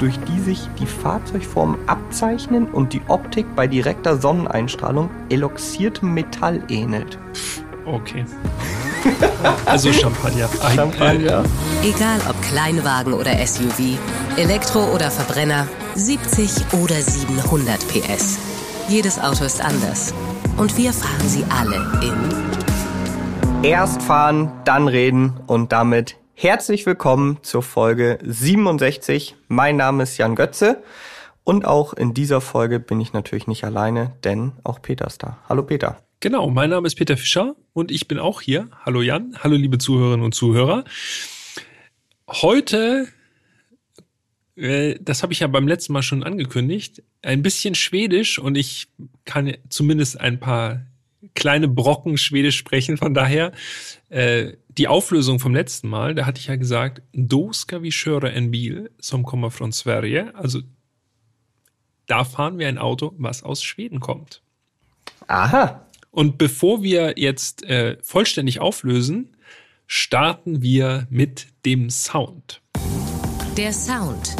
durch die sich die Fahrzeugformen abzeichnen und die Optik bei direkter Sonneneinstrahlung eloxiertem Metall ähnelt. Okay. also Champagner. Champagner. Egal ob Kleinwagen oder SUV, Elektro oder Verbrenner, 70 oder 700 PS. Jedes Auto ist anders. Und wir fahren sie alle in. Erst fahren, dann reden und damit herzlich willkommen zur Folge 67. Mein Name ist Jan Götze und auch in dieser Folge bin ich natürlich nicht alleine, denn auch Peter ist da. Hallo Peter. Genau, mein Name ist Peter Fischer und ich bin auch hier. Hallo Jan, hallo liebe Zuhörerinnen und Zuhörer. Heute, äh, das habe ich ja beim letzten Mal schon angekündigt, ein bisschen Schwedisch und ich kann zumindest ein paar kleine Brocken Schwedisch sprechen. Von daher äh, die Auflösung vom letzten Mal, da hatte ich ja gesagt, då ska vi köra en bil som kommer från Sverige. Also da fahren wir ein Auto, was aus Schweden kommt. Aha. Und bevor wir jetzt äh, vollständig auflösen, starten wir mit dem Sound. Der Sound.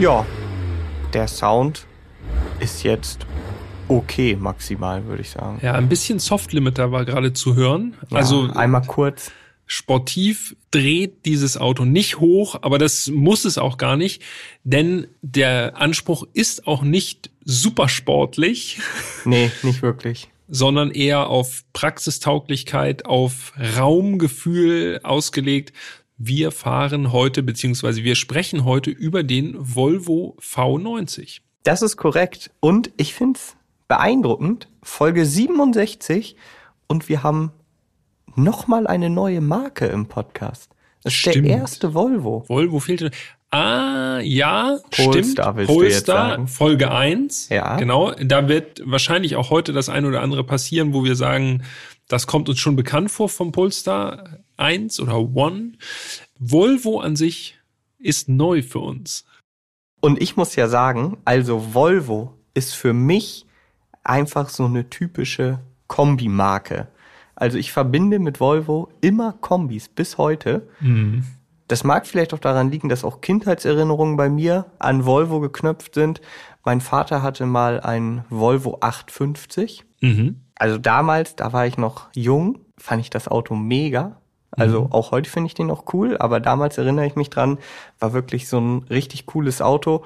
Ja, der Sound ist jetzt okay maximal, würde ich sagen. Ja, ein bisschen Soft Limiter war gerade zu hören. Ja, also einmal kurz. Sportiv dreht dieses Auto nicht hoch, aber das muss es auch gar nicht, denn der Anspruch ist auch nicht super sportlich. Nee, nicht wirklich. sondern eher auf Praxistauglichkeit, auf Raumgefühl ausgelegt. Wir fahren heute, beziehungsweise wir sprechen heute über den Volvo V90. Das ist korrekt. Und ich finde es beeindruckend. Folge 67 und wir haben nochmal eine neue Marke im Podcast. Das ist Stimmt. der erste Volvo. Volvo fehlte. Ah, ja, Polestar stimmt. Polestar. Folge 1. Ja. Genau. Da wird wahrscheinlich auch heute das ein oder andere passieren, wo wir sagen, das kommt uns schon bekannt vor vom Polestar 1 oder One. Volvo an sich ist neu für uns. Und ich muss ja sagen, also Volvo ist für mich einfach so eine typische Kombimarke. Also ich verbinde mit Volvo immer Kombis bis heute. Das mag vielleicht auch daran liegen, dass auch Kindheitserinnerungen bei mir an Volvo geknöpft sind. Mein Vater hatte mal einen Volvo 850. Mhm. Also damals, da war ich noch jung, fand ich das Auto mega. Also auch heute finde ich den noch cool, aber damals erinnere ich mich dran, war wirklich so ein richtig cooles Auto.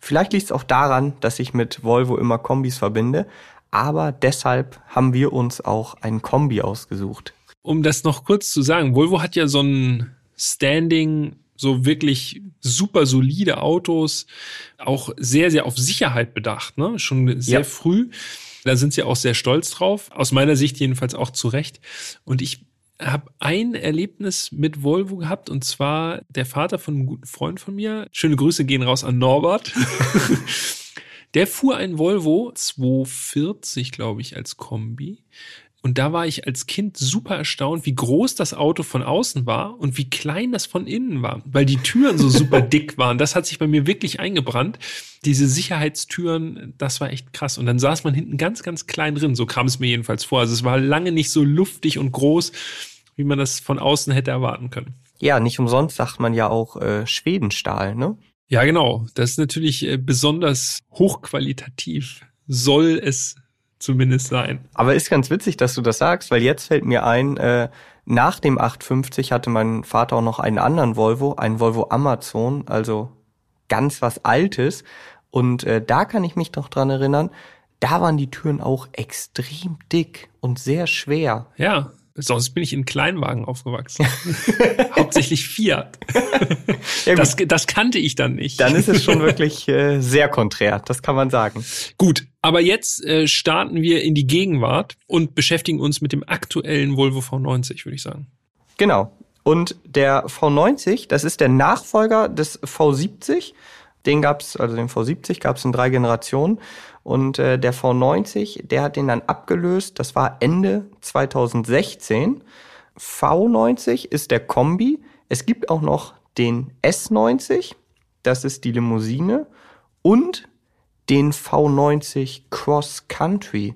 Vielleicht liegt es auch daran, dass ich mit Volvo immer Kombis verbinde, aber deshalb haben wir uns auch einen Kombi ausgesucht. Um das noch kurz zu sagen, Volvo hat ja so ein Standing, so wirklich super solide Autos, auch sehr, sehr auf Sicherheit bedacht, ne? Schon sehr Ja. früh. Da sind sie auch sehr stolz drauf. Aus meiner Sicht jedenfalls auch zu Recht. Und ich habe ein Erlebnis mit Volvo gehabt und zwar der Vater von einem guten Freund von mir. Schöne Grüße gehen raus an Norbert. Der fuhr ein Volvo 240, glaube ich, als Kombi. Und da war ich als Kind super erstaunt, wie groß das Auto von außen war und wie klein das von innen war, weil die Türen so super dick waren. Das hat sich bei mir wirklich eingebrannt. Diese Sicherheitstüren, das war echt krass. Und dann saß man hinten ganz, ganz klein drin. So kam es mir jedenfalls vor. Also es war lange nicht so luftig und groß, wie man das von außen hätte erwarten können. Ja, nicht umsonst sagt man ja auch äh, Schwedenstahl, ne? Ja, genau. Das ist natürlich äh, besonders hochqualitativ. Soll es zumindest sein. Aber ist ganz witzig, dass du das sagst, weil jetzt fällt mir ein, äh, nach dem 850 hatte mein Vater auch noch einen anderen Volvo, einen Volvo Amazon, also ganz was Altes. Und äh, da kann ich mich noch dran erinnern, da waren die Türen auch extrem dick und sehr schwer. Ja, sonst bin ich in Kleinwagen aufgewachsen. Hauptsächlich Fiat. Ja, Das, das kannte ich dann nicht. dann ist es schon wirklich äh, sehr konträr, das kann man sagen. Gut, aber jetzt äh, starten wir in die Gegenwart und beschäftigen uns mit dem aktuellen Volvo V90, würde ich sagen. Genau. Und der V90, das ist der Nachfolger des V70. Den gab's, also den V70 gab's in drei Generationen. Und äh, der V90, der hat den dann abgelöst. Das war Ende 2016. V90 ist der Kombi. Es gibt auch noch den S90. Das ist die Limousine. Und den V90 Cross Country.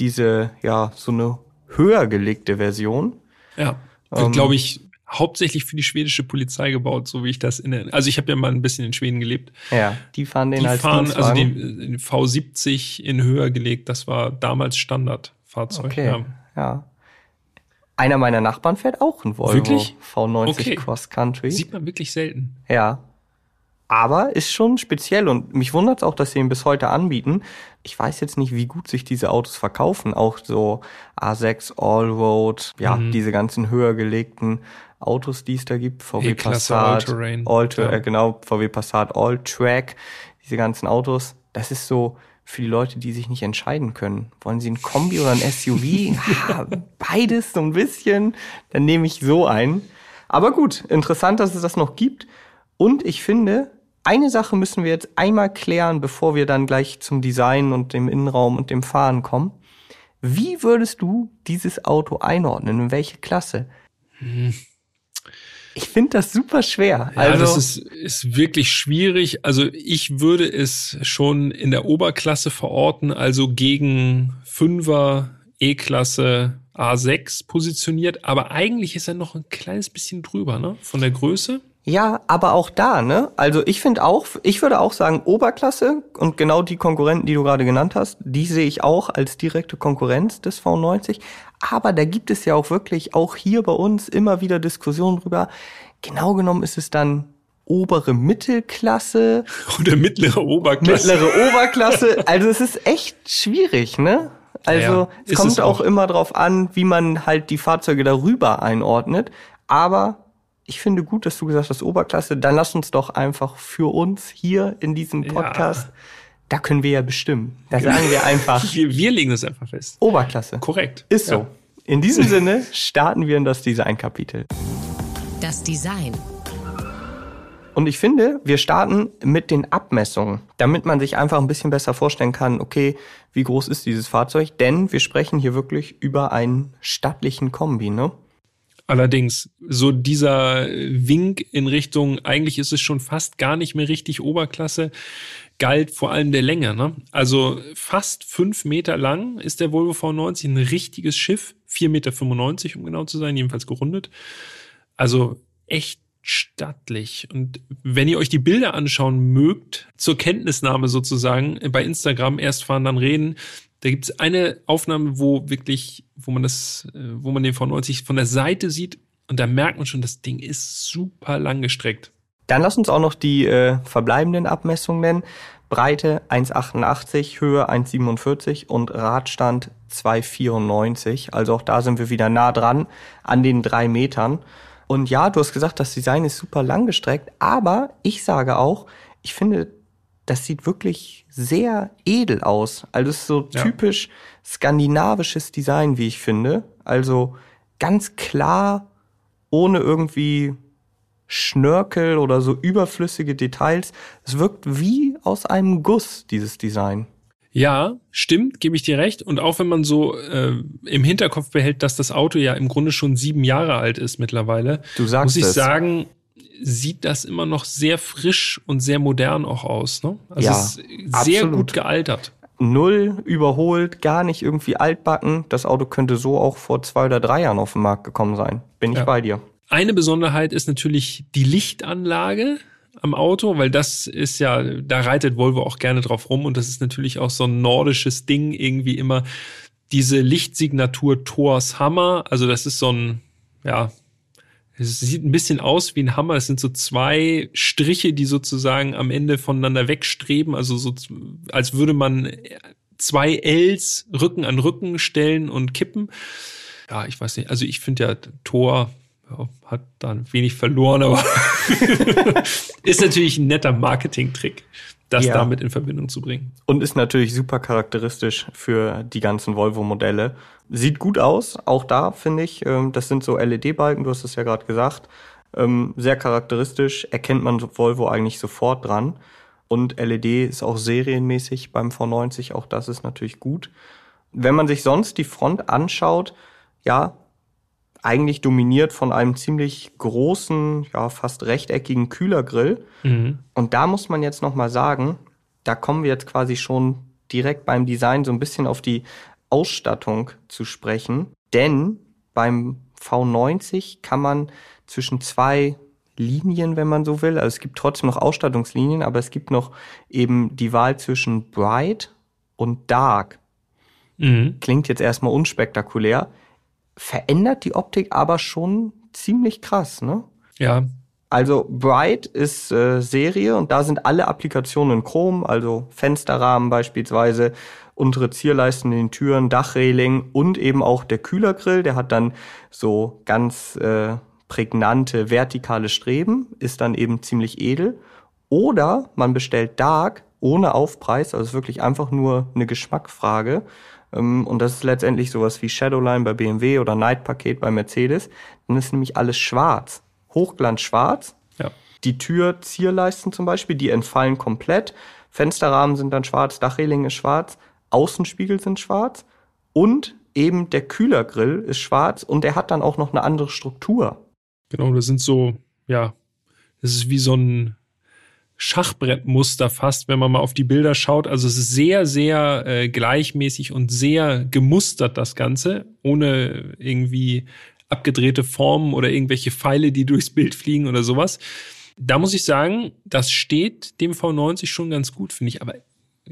Diese, ja, so eine höher gelegte Version. Ja, Ähm, glaube ich, hauptsächlich für die schwedische Polizei gebaut, so wie ich das in der, also ich habe ja mal ein bisschen in Schweden gelebt. Ja, die fahren den Die als fahren also den, den V70 in höher gelegt, das war damals Standardfahrzeug. Okay, Ja. ja. Einer meiner Nachbarn fährt auch ein Volvo Wirklich? V90 Okay. Cross Country. Sieht man wirklich selten. Ja. Aber ist schon speziell und mich wundert es auch, dass sie ihn bis heute anbieten. Ich weiß jetzt nicht, wie gut sich diese Autos verkaufen. Auch so A6 Allroad, ja, Mhm. diese ganzen höher gelegten Autos, die es da gibt. VW E-Klasse, Passat, All-Terrain. All Ja. äh, genau, VW Passat All-Track, diese ganzen Autos. Das ist so für die Leute, die sich nicht entscheiden können. Wollen sie ein Kombi oder ein SUV? Beides so ein bisschen. Dann nehme ich so ein. Aber gut, interessant, dass es das noch gibt. Und ich finde, eine Sache müssen wir jetzt einmal klären, bevor wir dann gleich zum Design und dem Innenraum und dem Fahren kommen. Wie würdest du dieses Auto einordnen? In welche Klasse? Ich finde das super schwer. Ja, also, das ist, ist wirklich schwierig. Also ich würde es schon in der Oberklasse verorten, also gegen Fünfer E-Klasse A6 positioniert, aber eigentlich ist er noch ein kleines bisschen drüber, ne? Von der Größe. Ja, aber auch da, ne? Also ich finde auch, ich würde auch sagen Oberklasse und genau die Konkurrenten, die du gerade genannt hast, die sehe ich auch als direkte Konkurrenz des V90. Aber da gibt es ja auch wirklich, auch hier bei uns immer wieder Diskussionen drüber. Genau genommen ist es dann obere Mittelklasse, Oder mittlere Oberklasse. mittlere Oberklasse. Also es ist echt schwierig, ne? Also Ja, es kommt es auch auch. immer drauf an, wie man halt die Fahrzeuge darüber einordnet. Aber ich finde gut, dass du gesagt hast, Oberklasse. Dann lass uns doch einfach für uns hier in diesem Ja. Da können wir ja bestimmen. Da sagen wir einfach Wir, wir legen das einfach fest. Oberklasse. Korrekt. Ist so. Ja. In diesem Sinne starten wir in das Design-Kapitel. Das Design. Und ich finde, wir starten mit den Abmessungen, damit man sich einfach ein bisschen besser vorstellen kann, okay, wie groß ist dieses Fahrzeug? Denn wir sprechen hier wirklich über einen stattlichen Kombi, ne? Allerdings, so dieser Wink in Richtung, eigentlich ist es schon fast gar nicht mehr richtig Oberklasse, galt vor allem der Länge. Ne? Also fast fünf Meter lang ist der Volvo V90 ein richtiges Schiff, 4,95 Meter, um genau zu sein, jedenfalls gerundet. Also echt stattlich. Und wenn ihr euch die Bilder anschauen mögt, zur Kenntnisnahme sozusagen, bei Instagram erst fahren, dann reden, da gibt es eine Aufnahme, wo wirklich, wo man das, äh, wo man den V90 von der Seite sieht und da merkt man schon, das Ding ist super lang gestreckt. Dann lass uns auch noch die äh, verbleibenden Abmessungen nennen. Breite 1,88, Höhe 1,47 und Radstand 2,94. Also auch da sind wir wieder nah dran an den drei Metern. Und ja, du hast gesagt, das Design ist super lang gestreckt, aber ich sage auch, ich finde, das sieht wirklich sehr edel aus. Also es ist so Ja. typisch skandinavisches Design, wie ich finde. Also ganz klar, ohne irgendwie Schnörkel oder so überflüssige Details. Es wirkt wie aus einem Guss, dieses Design. Ja, stimmt, gebe ich dir recht. Und auch wenn man so äh, im Hinterkopf behält, dass das Auto ja im Grunde schon sieben Jahre alt ist mittlerweile, Du sagst muss ich es. sagen, sieht das immer noch sehr frisch und sehr modern auch aus. Ne? Also Ja, es ist sehr absolut. gut gealtert. Null überholt, gar nicht irgendwie altbacken. Das Auto könnte so auch vor zwei oder drei Jahren auf den Markt gekommen sein. Bin ich Ja. bei dir. Eine Besonderheit ist natürlich die Lichtanlage am Auto, weil das ist ja, da reitet Volvo auch gerne drauf rum und das ist natürlich auch so ein nordisches Ding, irgendwie immer diese Lichtsignatur Thors Hammer. Also das ist so ein, ja, es sieht ein bisschen aus wie ein Hammer. Es sind so zwei Striche, die sozusagen am Ende voneinander wegstreben. Also so, als würde man zwei Ls Rücken an Rücken stellen und kippen. Ja, ich weiß nicht. Also ich finde ja Thor hat dann wenig verloren, aber ist natürlich ein netter Marketing-Trick, das Ja. damit in Verbindung zu bringen. Und ist natürlich super charakteristisch für die ganzen Volvo-Modelle. Sieht gut aus, auch da finde ich. ähm, Das sind so LED-Balken, du hast es ja gerade gesagt. Ähm, Sehr charakteristisch, erkennt man Volvo eigentlich sofort dran. Und LED ist auch serienmäßig beim V90, auch das ist natürlich gut. Wenn man sich sonst die Front anschaut, ja, eigentlich dominiert von einem ziemlich großen, ja, fast rechteckigen Kühlergrill. Mhm. Und da muss man jetzt noch mal sagen, da kommen wir jetzt quasi schon direkt beim Design so ein bisschen auf die Ausstattung zu sprechen. Denn beim V90 kann man zwischen zwei Linien, wenn man so will. Also es gibt trotzdem noch Ausstattungslinien, aber es gibt noch eben die Wahl zwischen Bright und Dark. Mhm. Klingt jetzt erstmal unspektakulär, verändert die Optik aber schon ziemlich krass, ne? Ja. Also Bright ist äh, Serie und da sind alle Applikationen in Chrom, also Fensterrahmen beispielsweise, untere Zierleisten in den Türen, Dachreling und eben auch der Kühlergrill, der hat dann so ganz äh, prägnante vertikale Streben, ist dann eben ziemlich edel. Oder man bestellt Dark ohne Aufpreis, also wirklich einfach nur eine Geschmackfrage. Ähm, und das ist letztendlich sowas wie Shadowline bei BMW oder Night Paket bei Mercedes. Dann ist nämlich alles schwarz. Hochglanz schwarz. Ja. Die Tür, Zierleisten zum Beispiel, die entfallen komplett. Fensterrahmen sind dann schwarz, Dachreling ist schwarz, Außenspiegel sind schwarz und eben der Kühlergrill ist schwarz und der hat dann auch noch eine andere Struktur. Genau, das sind so, ja, das ist wie so ein Schachbrettmuster fast, wenn man mal auf die Bilder schaut. Also es ist sehr, sehr äh, gleichmäßig und sehr gemustert, das Ganze, ohne irgendwie abgedrehte Formen oder irgendwelche Pfeile, die durchs Bild fliegen oder sowas. Da muss ich sagen, das steht dem V90 schon ganz gut, finde ich. Aber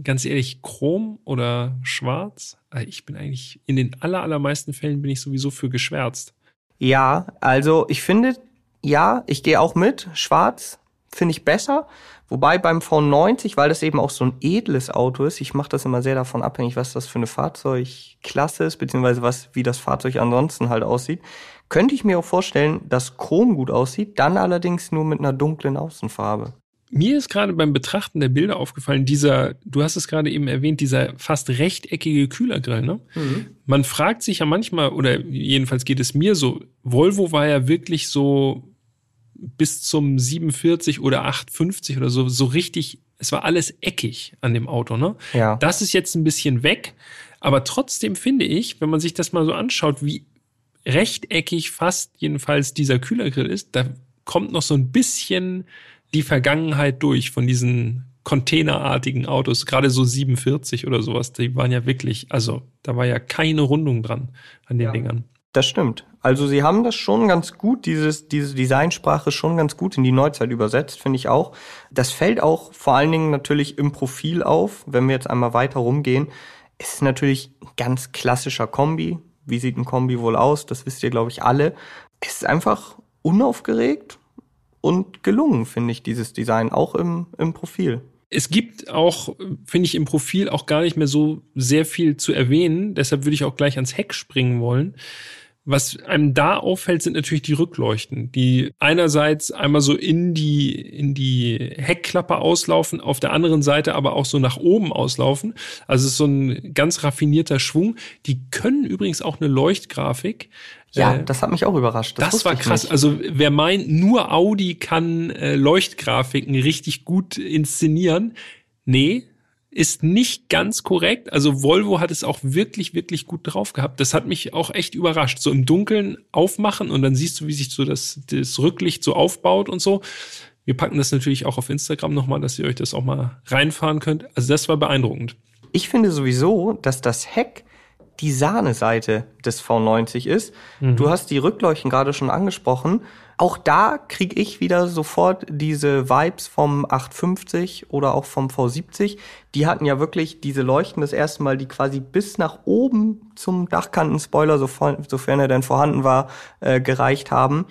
ganz ehrlich, Chrom oder Schwarz? Äh, ich bin eigentlich, in den aller, allermeisten Fällen bin ich sowieso für geschwärzt. Ja, also ich finde, ja, ich gehe auch mit. Schwarz finde ich besser. Wobei beim V90, weil das eben auch so ein edles Auto ist, ich mache das immer sehr davon abhängig, was das für eine Fahrzeugklasse ist, beziehungsweise was, wie das Fahrzeug ansonsten halt aussieht, könnte ich mir auch vorstellen, dass Chrom gut aussieht, dann allerdings nur mit einer dunklen Außenfarbe. Mir ist gerade beim Betrachten der Bilder aufgefallen, dieser, du hast es gerade eben erwähnt, dieser fast rechteckige Kühlergrill, ne? Mhm. Man fragt sich ja manchmal, oder jedenfalls geht es mir so, Volvo war ja wirklich so bis zum 47 oder 850 oder so, so richtig, es war alles eckig an dem Auto, ne? Ja. Das ist jetzt ein bisschen weg, aber trotzdem finde ich, wenn man sich das mal so anschaut, wie rechteckig fast jedenfalls dieser Kühlergrill ist, da kommt noch so ein bisschen die Vergangenheit durch von diesen containerartigen Autos, gerade so 47 oder sowas, die waren ja wirklich, also da war ja keine Rundung dran an den ja. Dingern. Das stimmt. Also sie haben das schon ganz gut, dieses, diese Designsprache schon ganz gut in die Neuzeit übersetzt, finde ich auch. Das fällt auch vor allen Dingen natürlich im Profil auf, wenn wir jetzt einmal weiter rumgehen. Es ist natürlich ein ganz klassischer Kombi. Wie sieht ein Kombi wohl aus? Das wisst ihr, glaube ich, alle. Es ist einfach unaufgeregt und gelungen, finde ich, dieses Design, auch im, im Profil. Es gibt auch, finde ich, im Profil auch gar nicht mehr so sehr viel zu erwähnen. Deshalb würde ich auch gleich ans Heck springen wollen. Was einem da auffällt, sind natürlich die Rückleuchten, die einerseits einmal so in die, in die Heckklappe auslaufen, auf der anderen Seite aber auch so nach oben auslaufen. Also es ist so ein ganz raffinierter Schwung. Die können übrigens auch eine Leuchtgrafik. Ja, äh, das hat mich auch überrascht. Das, das war krass. Nicht. Also wer meint, nur Audi kann äh, Leuchtgrafiken richtig gut inszenieren. Nee, ist nicht ganz korrekt. Also Volvo hat es auch wirklich, wirklich gut drauf gehabt. Das hat mich auch echt überrascht. So im Dunkeln aufmachen und dann siehst du, wie sich so das, das Rücklicht so aufbaut und so. Wir packen das natürlich auch auf Instagram nochmal, dass ihr euch das auch mal reinfahren könnt. Also das war beeindruckend. Ich finde sowieso, dass das Heck die Sahneseite des V90 ist. Mhm. Du hast die Rückleuchten gerade schon angesprochen. Auch da kriege ich wieder sofort diese Vibes vom 850 oder auch vom V70. Die hatten ja wirklich diese Leuchten das erste Mal, die quasi bis nach oben zum Dachkantenspoiler, sofern er denn vorhanden war, äh, gereicht haben.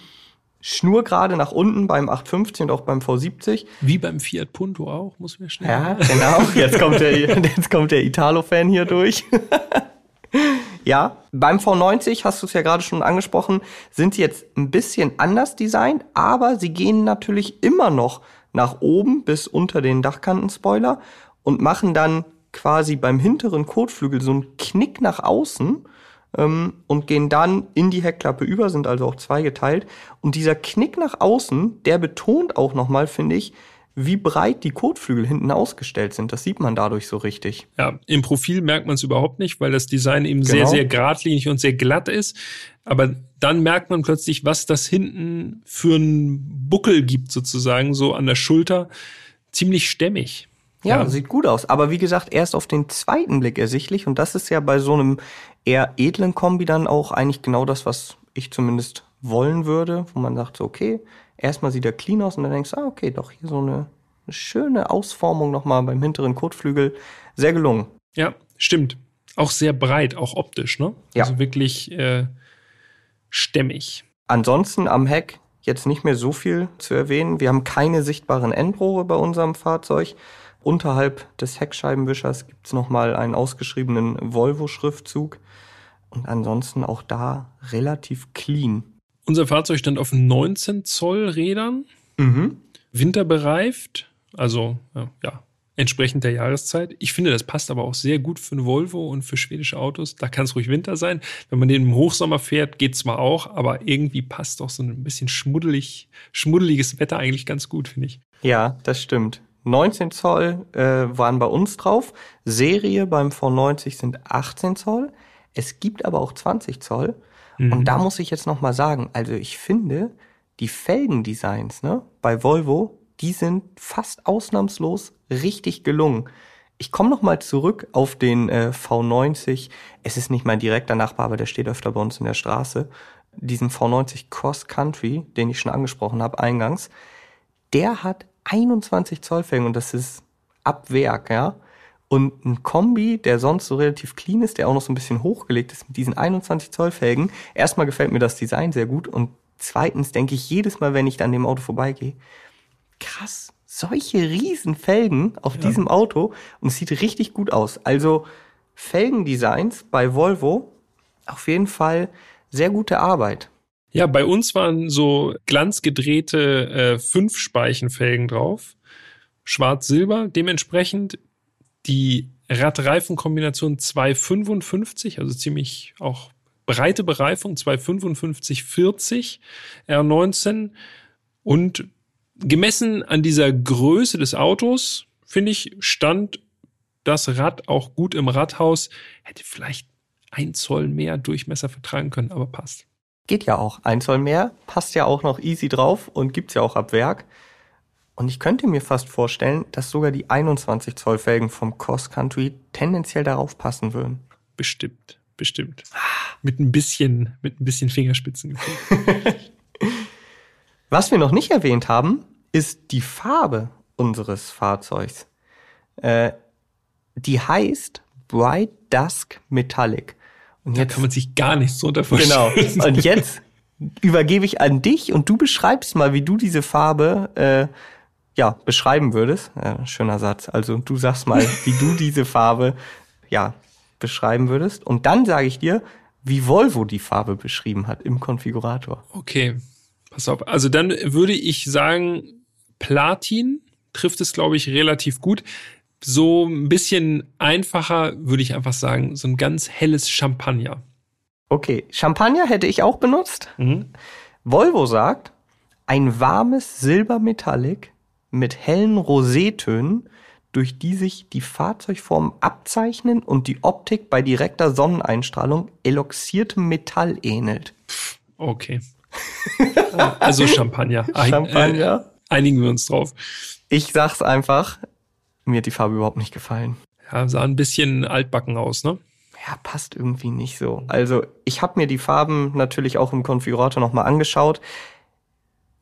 Schnurgerade nach unten beim 850 und auch beim V70. Wie beim Fiat Punto auch, muss man schnell. Ja, genau. Jetzt kommt der, jetzt kommt der Italo-Fan hier durch. Ja, beim V90 hast du es ja gerade schon angesprochen, sind sie jetzt ein bisschen anders designt, aber sie gehen natürlich immer noch nach oben bis unter den Dachkantenspoiler und machen dann quasi beim hinteren Kotflügel so einen Knick nach außen ähm, und gehen dann in die Heckklappe über, sind also auch zweigeteilt. Und dieser Knick nach außen, der betont auch nochmal, finde ich, wie breit die Kotflügel hinten ausgestellt sind. Das sieht man dadurch so richtig. Ja, im Profil merkt man es überhaupt nicht, weil das Design eben genau. sehr, sehr geradlinig und sehr glatt ist. Aber dann merkt man plötzlich, was das hinten für einen Buckel gibt, sozusagen, so an der Schulter. Ziemlich stämmig. Ja, Ja. sieht gut aus. Aber wie gesagt, erst auf den zweiten Blick ersichtlich. Und das ist ja bei so einem eher edlen Kombi dann auch eigentlich genau das, was ich zumindest wollen würde, wo man sagt so, okay, erstmal sieht er clean aus und dann denkst du, ah, okay, doch hier so eine, eine schöne Ausformung nochmal beim hinteren Kotflügel. Sehr gelungen. Ja, stimmt. Auch sehr breit, auch optisch, ne? Ja. Also wirklich äh, stämmig. Ansonsten am Heck jetzt nicht mehr so viel zu erwähnen. Wir haben keine sichtbaren Endrohre bei unserem Fahrzeug. Unterhalb des Heckscheibenwischers gibt's noch nochmal einen ausgeschriebenen Volvo-Schriftzug. Und ansonsten auch da relativ clean. Unser Fahrzeug stand auf 19 Zoll Rädern, Mhm. winterbereift, also äh, ja, entsprechend der Jahreszeit. Ich finde, das passt aber auch sehr gut für ein Volvo und für schwedische Autos. Da kann es ruhig Winter sein. Wenn man den im Hochsommer fährt, geht zwar auch, aber irgendwie passt doch so ein bisschen schmuddelig, schmuddeliges Wetter eigentlich ganz gut, finde ich. Ja, das stimmt. 19 Zoll äh, waren bei uns drauf. Serie beim V90 sind 18 Zoll. Es gibt aber auch 20 Zoll. Und da muss ich jetzt noch mal sagen, also ich finde, die Felgendesigns ne, bei Volvo, die sind fast ausnahmslos richtig gelungen. Ich komme noch mal zurück auf den äh, V90. Es ist nicht mein direkter Nachbar, aber der steht öfter bei uns in der Straße. Diesen V90 Cross Country, den ich schon angesprochen habe eingangs der hat 21 Zoll Felgen und das ist ab Werk, ja. Und ein Kombi, der sonst so relativ clean ist, der auch noch so ein bisschen hochgelegt ist mit diesen 21 Zoll Felgen. Erstmal gefällt mir das Design sehr gut und zweitens denke ich jedes Mal, wenn ich an dem Auto vorbeigehe, krass, solche riesen Felgen auf diesem Auto und es sieht richtig gut aus. Also Felgendesigns bei Volvo auf jeden Fall sehr gute Arbeit. Ja, bei uns waren so glanzgedrehte äh, Fünf-Speichenfelgen drauf. Schwarz-Silber. Dementsprechend die Radreifenkombination 255, also ziemlich auch breite Bereifung, 255 40 R19. Und gemessen an dieser Größe des Autos, finde ich, stand das Rad auch gut im Radhaus. Hätte vielleicht ein Zoll mehr Durchmesser vertragen können, aber passt. Geht ja auch. Ein Zoll mehr passt ja auch noch easy drauf und gibt's ja auch ab Werk. Und ich könnte mir fast vorstellen, dass sogar die 21 Zoll Felgen vom Cross Country tendenziell darauf passen würden. Bestimmt, bestimmt. Mit ein bisschen, mit ein bisschen Fingerspitzengefühl. Was wir noch nicht erwähnt haben, ist die Farbe unseres Fahrzeugs. Äh, die heißt Bright Dusk Metallic. Und Da kann man sich gar nichts drunter vorstellen. Genau. Und jetzt übergebe ich an dich und du beschreibst mal, wie du diese Farbe äh, ja beschreiben würdest. Ja, schöner Satz. Also du sagst mal, wie du diese Farbe ja beschreiben würdest. Und dann sage ich dir, wie Volvo die Farbe beschrieben hat im Konfigurator. Okay, pass auf. Also dann würde ich sagen, Platin trifft es, glaube ich, relativ gut. So ein bisschen einfacher würde ich einfach sagen, so ein ganz helles Champagner. Okay, Champagner hätte ich auch benutzt. Volvo sagt, ein warmes Silbermetallic mit hellen Rosétönen, durch die sich die Fahrzeugformen abzeichnen und die Optik bei direkter Sonneneinstrahlung eloxiertem Metall ähnelt. Okay. Also Champagner. Ein- Champagner? Äh, einigen wir uns drauf. Ich sag's einfach, mir hat die Farbe überhaupt nicht gefallen. Ja, sah ein bisschen altbacken aus, ne? Ja, passt irgendwie nicht so. Also ich habe mir die Farben natürlich auch im Konfigurator nochmal angeschaut.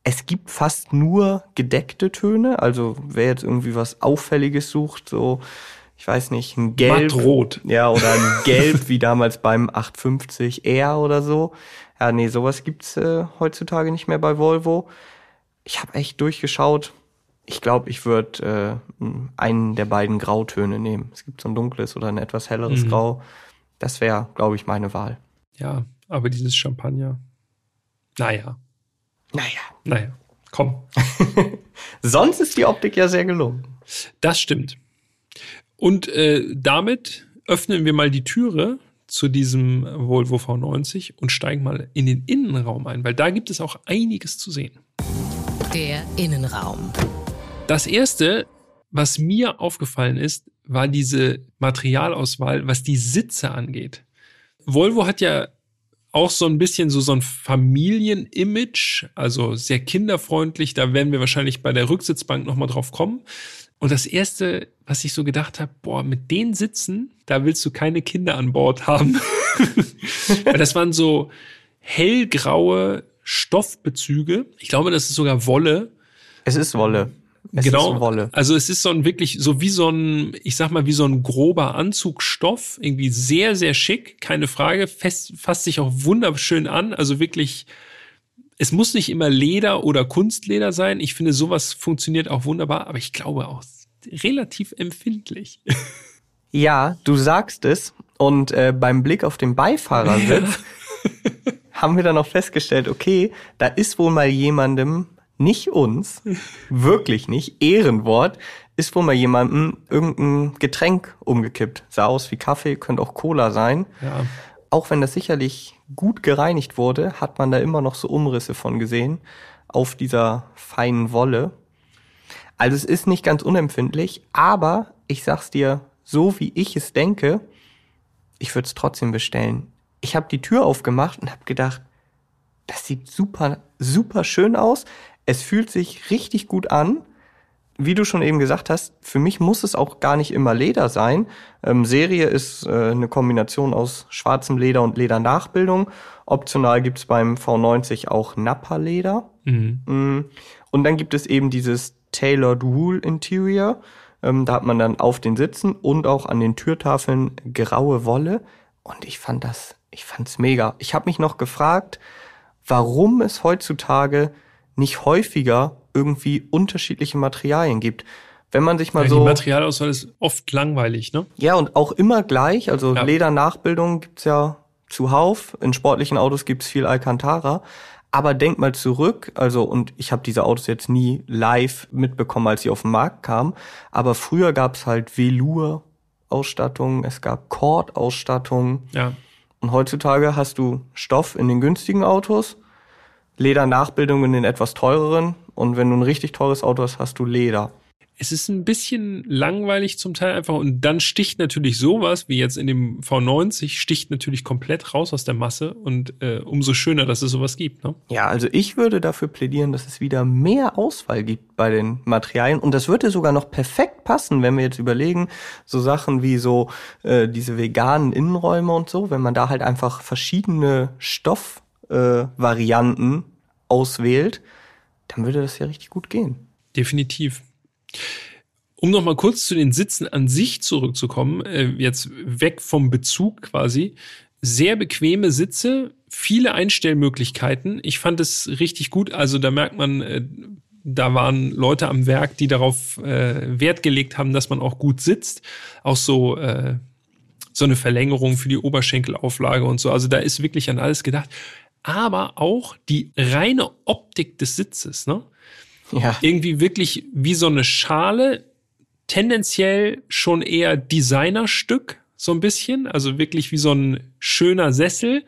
Es gibt fast nur gedeckte Töne. Also wer jetzt irgendwie was Auffälliges sucht, so, ich weiß nicht, ein Gelb. Mattrot. Ja, oder ein Gelb wie damals beim 850R oder so. Ja, nee, sowas gibt's äh, heutzutage nicht mehr bei Volvo. Ich habe echt durchgeschaut. Ich glaube, ich würde äh, einen der beiden Grautöne nehmen. Es gibt so ein dunkles oder ein etwas helleres Mhm. Grau. Das wäre, glaube ich, meine Wahl. Ja, aber dieses Champagner. Naja, Naja. naja, komm. Sonst ist die Optik ja sehr gelungen. Das stimmt. Und äh, damit öffnen wir mal die Türe zu diesem Volvo V90 und steigen mal in den Innenraum ein, weil da gibt es auch einiges zu sehen. Der Innenraum. Das erste, was mir aufgefallen ist, war diese Materialauswahl, was die Sitze angeht. Volvo hat ja auch so ein bisschen so, so ein Familienimage, also sehr kinderfreundlich. Da werden wir wahrscheinlich bei der Rücksitzbank nochmal drauf kommen. Und das erste, was ich so gedacht habe, boah, mit den Sitzen, da willst du keine Kinder an Bord haben. Weil das waren so hellgraue Stoffbezüge. Ich glaube, das ist sogar Wolle. Es ist Wolle. Es genau. Wolle. Also es ist so ein wirklich, so wie so ein, ich sag mal, wie so ein grober Anzugstoff. Irgendwie sehr, sehr schick, keine Frage. Fest, fasst sich auch wunderschön an. Also wirklich, es muss nicht immer Leder oder Kunstleder sein. Ich finde, sowas funktioniert auch wunderbar, aber ich glaube auch relativ empfindlich. Ja, du sagst es. Und äh, beim Blick auf den Beifahrersitz ja. haben wir dann auch festgestellt, okay, da ist wohl mal jemandem nicht uns, wirklich nicht, Ehrenwort, ist wohl mal jemandem irgendein Getränk umgekippt. Sah aus wie Kaffee, könnte auch Cola sein. Ja. Auch wenn das sicherlich gut gereinigt wurde, hat man da immer noch so Umrisse von gesehen auf dieser feinen Wolle. Also es ist nicht ganz unempfindlich, aber ich sag's dir, so wie ich es denke, ich würde es trotzdem bestellen. Ich habe die Tür aufgemacht und habe gedacht, das sieht super, super schön aus. Es fühlt sich richtig gut an. Wie du schon eben gesagt hast, für mich muss es auch gar nicht immer Leder sein. Ähm, Serie ist äh, eine Kombination aus schwarzem Leder und Ledernachbildung. Optional gibt's beim V90 auch Nappa-Leder. Mhm. Mm. Und dann gibt es eben dieses Tailored Wool Interior. Ähm, da hat man dann auf den Sitzen und auch an den Türtafeln graue Wolle. Und ich fand das, ich fand's mega. Ich habe mich noch gefragt, warum es heutzutage nicht häufiger irgendwie unterschiedliche Materialien gibt. Wenn man sich mal ja, so. Die Materialauswahl ist oft langweilig, ne? Ja, und auch immer gleich. Also ja. Ledernachbildung gibt's ja zuhauf. In sportlichen Autos gibt's viel Alcantara. Aber denk mal zurück, also und ich habe diese Autos jetzt nie live mitbekommen, als sie auf den Markt kamen, aber früher gab's halt Velour-Ausstattung, es gab Cord-Ausstattung. Ja. Und heutzutage hast du Stoff in den günstigen Autos Ledernachbildung in den etwas teureren. Und wenn du ein richtig teures Auto hast, hast du Leder. Es ist ein bisschen langweilig zum Teil einfach und dann sticht natürlich sowas wie jetzt in dem V90 sticht natürlich komplett raus aus der Masse und äh, umso schöner, dass es sowas gibt. Ne? Ja, also ich würde dafür plädieren, dass es wieder mehr Auswahl gibt bei den Materialien und das würde sogar noch perfekt passen, wenn wir jetzt überlegen, so Sachen wie so äh, diese veganen Innenräume und so, wenn man da halt einfach verschiedene Stoff äh, Varianten auswählt, dann würde das ja richtig gut gehen. Definitiv. Um noch mal kurz zu den Sitzen an sich zurückzukommen, äh, jetzt weg vom Bezug quasi. Sehr bequeme Sitze, viele Einstellmöglichkeiten. Ich fand es richtig gut. Also da merkt man, äh, da waren Leute am Werk, die darauf äh, Wert gelegt haben, dass man auch gut sitzt. Auch so äh, so eine Verlängerung für die Oberschenkelauflage und so. Also da ist wirklich an alles gedacht aber auch die reine Optik des Sitzes, ne? Ja. Irgendwie wirklich wie so eine Schale, tendenziell schon eher Designerstück, so ein bisschen, also wirklich wie so ein schöner Sessel.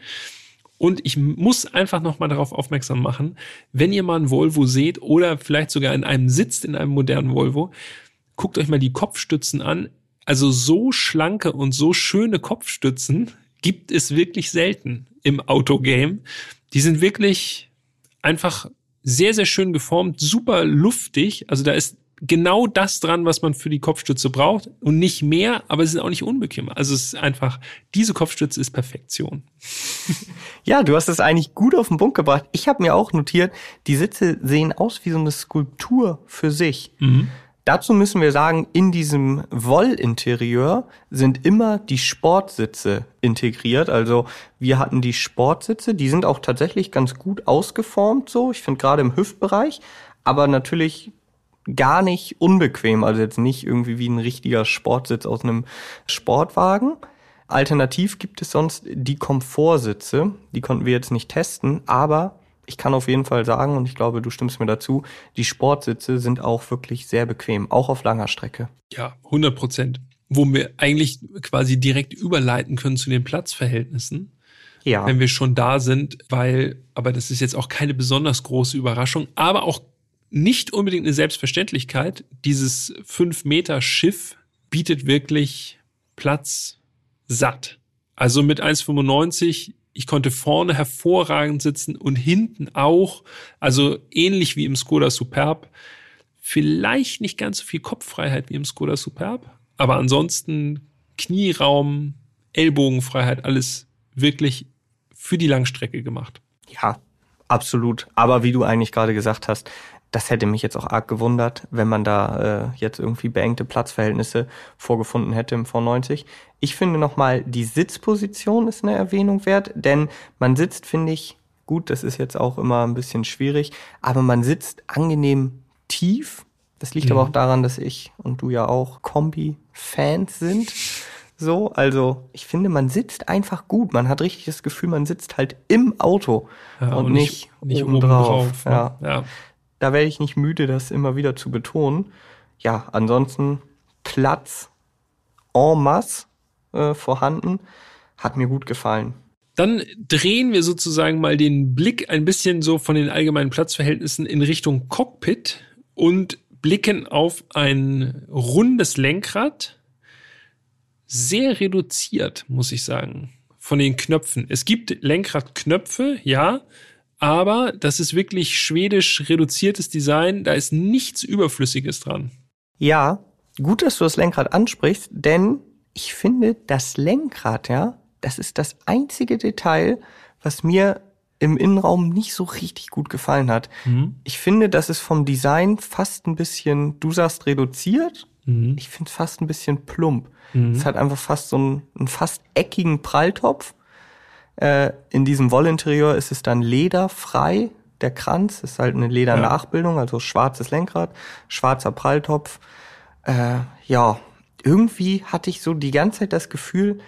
Und ich muss einfach nochmal darauf aufmerksam machen, wenn ihr mal ein Volvo seht oder vielleicht sogar in einem sitzt in einem modernen Volvo, guckt euch mal die Kopfstützen an. Also so schlanke und so schöne Kopfstützen gibt es wirklich selten im Autogame. Die sind wirklich einfach sehr, sehr schön geformt, super luftig. Also da ist genau das dran, was man für die Kopfstütze braucht und nicht mehr, aber es ist auch nicht unbequem. Also es ist einfach, diese Kopfstütze ist Perfektion. Ja, du hast es eigentlich gut auf den Punkt gebracht. Ich habe mir auch notiert, die Sitze sehen aus wie so eine Skulptur für sich. Mhm. Dazu müssen wir sagen, in diesem Wollinterieur sind immer die Sportsitze integriert. Also wir hatten die Sportsitze, die sind auch tatsächlich ganz gut ausgeformt so. Ich finde gerade im Hüftbereich, aber natürlich gar nicht unbequem. Also jetzt nicht irgendwie wie ein richtiger Sportsitz aus einem Sportwagen. Alternativ gibt es sonst die Komfortsitze. Die konnten wir jetzt nicht testen, aber ich kann auf jeden Fall sagen, und ich glaube, du stimmst mir dazu, die Sportsitze sind auch wirklich sehr bequem, auch auf langer Strecke. Ja, 100 Prozent. Wo wir eigentlich quasi direkt überleiten können zu den Platzverhältnissen. Ja. Wenn wir schon da sind, weil, aber das ist jetzt auch keine besonders große Überraschung, aber auch nicht unbedingt eine Selbstverständlichkeit. Dieses 5 Meter Schiff bietet wirklich Platz satt. Also mit 1,95 ich konnte vorne hervorragend sitzen und hinten auch, also ähnlich wie im Skoda Superb, Vielleicht nicht ganz so viel Kopffreiheit wie im Skoda Superb, aber ansonsten Knieraum, Ellbogenfreiheit, alles wirklich für die Langstrecke gemacht. Ja, absolut. Aber wie du eigentlich gerade gesagt hast, das hätte mich jetzt auch arg gewundert, wenn man da äh, jetzt irgendwie beengte Platzverhältnisse vorgefunden hätte im V90. Ich finde nochmal, die Sitzposition ist eine Erwähnung wert, denn man sitzt, finde ich, gut, das ist jetzt auch immer ein bisschen schwierig, aber man sitzt angenehm tief. Das liegt mhm. aber auch daran, dass ich und du ja auch Kombi-Fans sind. So, also ich finde, man sitzt einfach gut. Man hat richtig das Gefühl, man sitzt halt im Auto ja, und, und, nicht, nicht oben, drauf. drauf ne? ja. ja da werde ich nicht müde, das immer wieder zu betonen. Ja, ansonsten Platz en masse äh, vorhanden, hat mir gut gefallen. Dann drehen wir sozusagen mal den Blick ein bisschen so von den allgemeinen Platzverhältnissen in Richtung Cockpit und blicken auf ein rundes Lenkrad. Sehr reduziert, muss ich sagen, von den Knöpfen. Es gibt Lenkradknöpfe, ja, aber das ist wirklich schwedisch reduziertes Design, da ist nichts Überflüssiges dran. Ja, gut, dass du das Lenkrad ansprichst, denn ich finde, das Lenkrad, ja, das ist das einzige Detail, was mir im Innenraum nicht so richtig gut gefallen hat. Mhm. Ich finde, das ist vom Design fast ein bisschen, du sagst reduziert, mhm. ich finde es fast ein bisschen plump. Mhm. Es hat einfach fast so einen, einen fast eckigen Pralltopf äh, in diesem Wollinterieur ist es dann lederfrei. Der Kranz ist halt eine Ledernachbildung, also schwarzes Lenkrad, schwarzer Pralltopf. Äh, ja, irgendwie hatte ich so die ganze Zeit das Gefühl,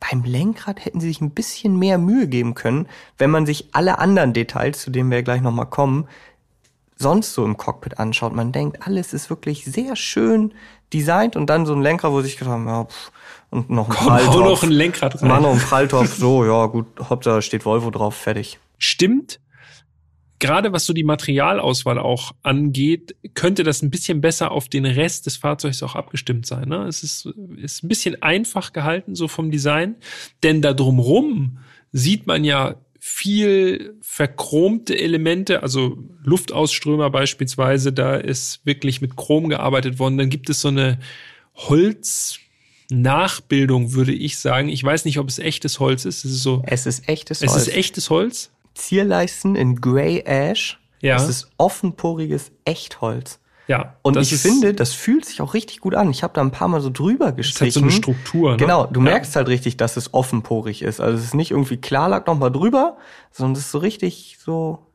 beim Lenkrad hätten sie sich ein bisschen mehr Mühe geben können, wenn man sich alle anderen Details, zu denen wir gleich nochmal kommen, sonst so im Cockpit anschaut. Man denkt, alles ist wirklich sehr schön designt und dann so ein Lenkrad, wo sich gedacht haben, ja, pff, und noch ein Komm, Pralltopf. noch ein Lenkrad rein. Mann, noch ein Pralltopf, so, ja, gut, Hauptsache steht Volvo drauf, fertig. Stimmt. Gerade was so die Materialauswahl auch angeht, könnte das ein bisschen besser auf den Rest des Fahrzeugs auch abgestimmt sein. Ne? Es ist, ist ein bisschen einfach gehalten, so vom Design. Denn da drumrum sieht man ja viel verchromte Elemente, also Luftausströmer beispielsweise, da ist wirklich mit Chrom gearbeitet worden. Dann gibt es so eine Holz, Nachbildung, würde ich sagen. Ich weiß nicht, ob es echtes Holz ist. Es ist so. Es ist echtes Holz. Es ist echtes Holz. Zierleisten in Grey Ash. Ja. Es ist offenporiges Echtholz. Ja. Und ich finde, das fühlt sich auch richtig gut an. Ich habe da ein paar Mal so drüber gestrichen. Das hat so eine Struktur. Ne? Genau, du ja. merkst halt richtig, dass es offenporig ist. Also es ist nicht irgendwie Klarlack nochmal drüber, sondern es ist so richtig so.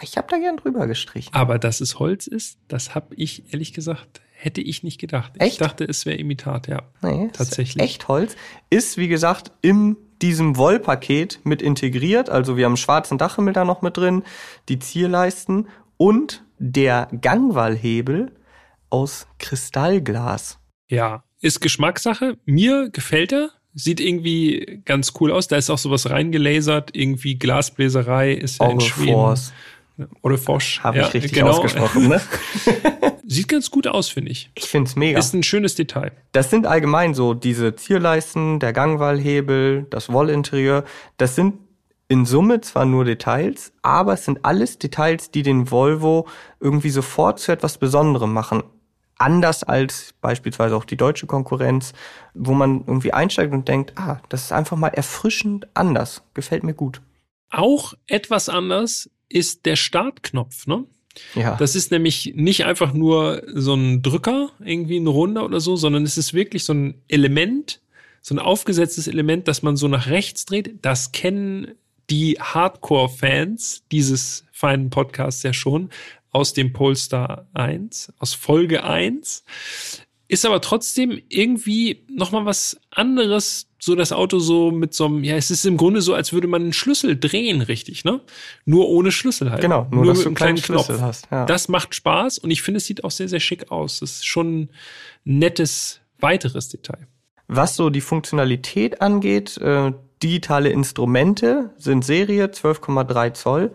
Ich habe da gern drüber gestrichen. Aber dass es Holz ist, das habe ich ehrlich gesagt Hätte ich nicht gedacht. Echt? Ich dachte, es wäre Imitat, ja. Nee, tatsächlich. Echt Holz. Ist, wie gesagt, in diesem Wollpaket mit integriert. Also wir haben schwarzen Dachhimmel da noch mit drin, die Zierleisten und der Gangwallhebel aus Kristallglas. Ja, ist Geschmackssache. Mir gefällt er. Sieht irgendwie ganz cool aus. Da ist auch sowas reingelasert. Irgendwie Glasbläserei ist ja in Schweden. Force. Oder Fosch. Habe ich ja, richtig genau. ausgesprochen, ne? Sieht ganz gut aus, finde ich. Ich finde es mega. Ist ein schönes Detail. Das sind allgemein so diese Zierleisten, der Gangwallhebel, das Wollinterieur. Das sind in Summe zwar nur Details, aber es sind alles Details, die den Volvo irgendwie sofort zu etwas Besonderem machen. Anders als beispielsweise auch die deutsche Konkurrenz, wo man irgendwie einsteigt und denkt, ah, das ist einfach mal erfrischend anders. Gefällt mir gut. Auch etwas anders ist der Startknopf, ne? Ja. Das ist nämlich nicht einfach nur so ein Drücker, irgendwie ein Runder oder so, sondern es ist wirklich so ein Element, so ein aufgesetztes Element, das man so nach rechts dreht. Das kennen die Hardcore-Fans dieses feinen Podcasts ja schon aus dem Polestar 1, aus Folge 1. Ist aber trotzdem irgendwie nochmal was anderes, so das Auto so mit so einem, ja, es ist im Grunde so, als würde man einen Schlüssel drehen, richtig, ne? Nur ohne Schlüssel halt. Genau, nur, nur dass mit du einen kleinen Schlüssel Knopf. hast. Ja. Das macht Spaß und ich finde, es sieht auch sehr, sehr schick aus. Das ist schon ein nettes weiteres Detail. Was so die Funktionalität angeht, äh, digitale Instrumente sind Serie 12,3 Zoll.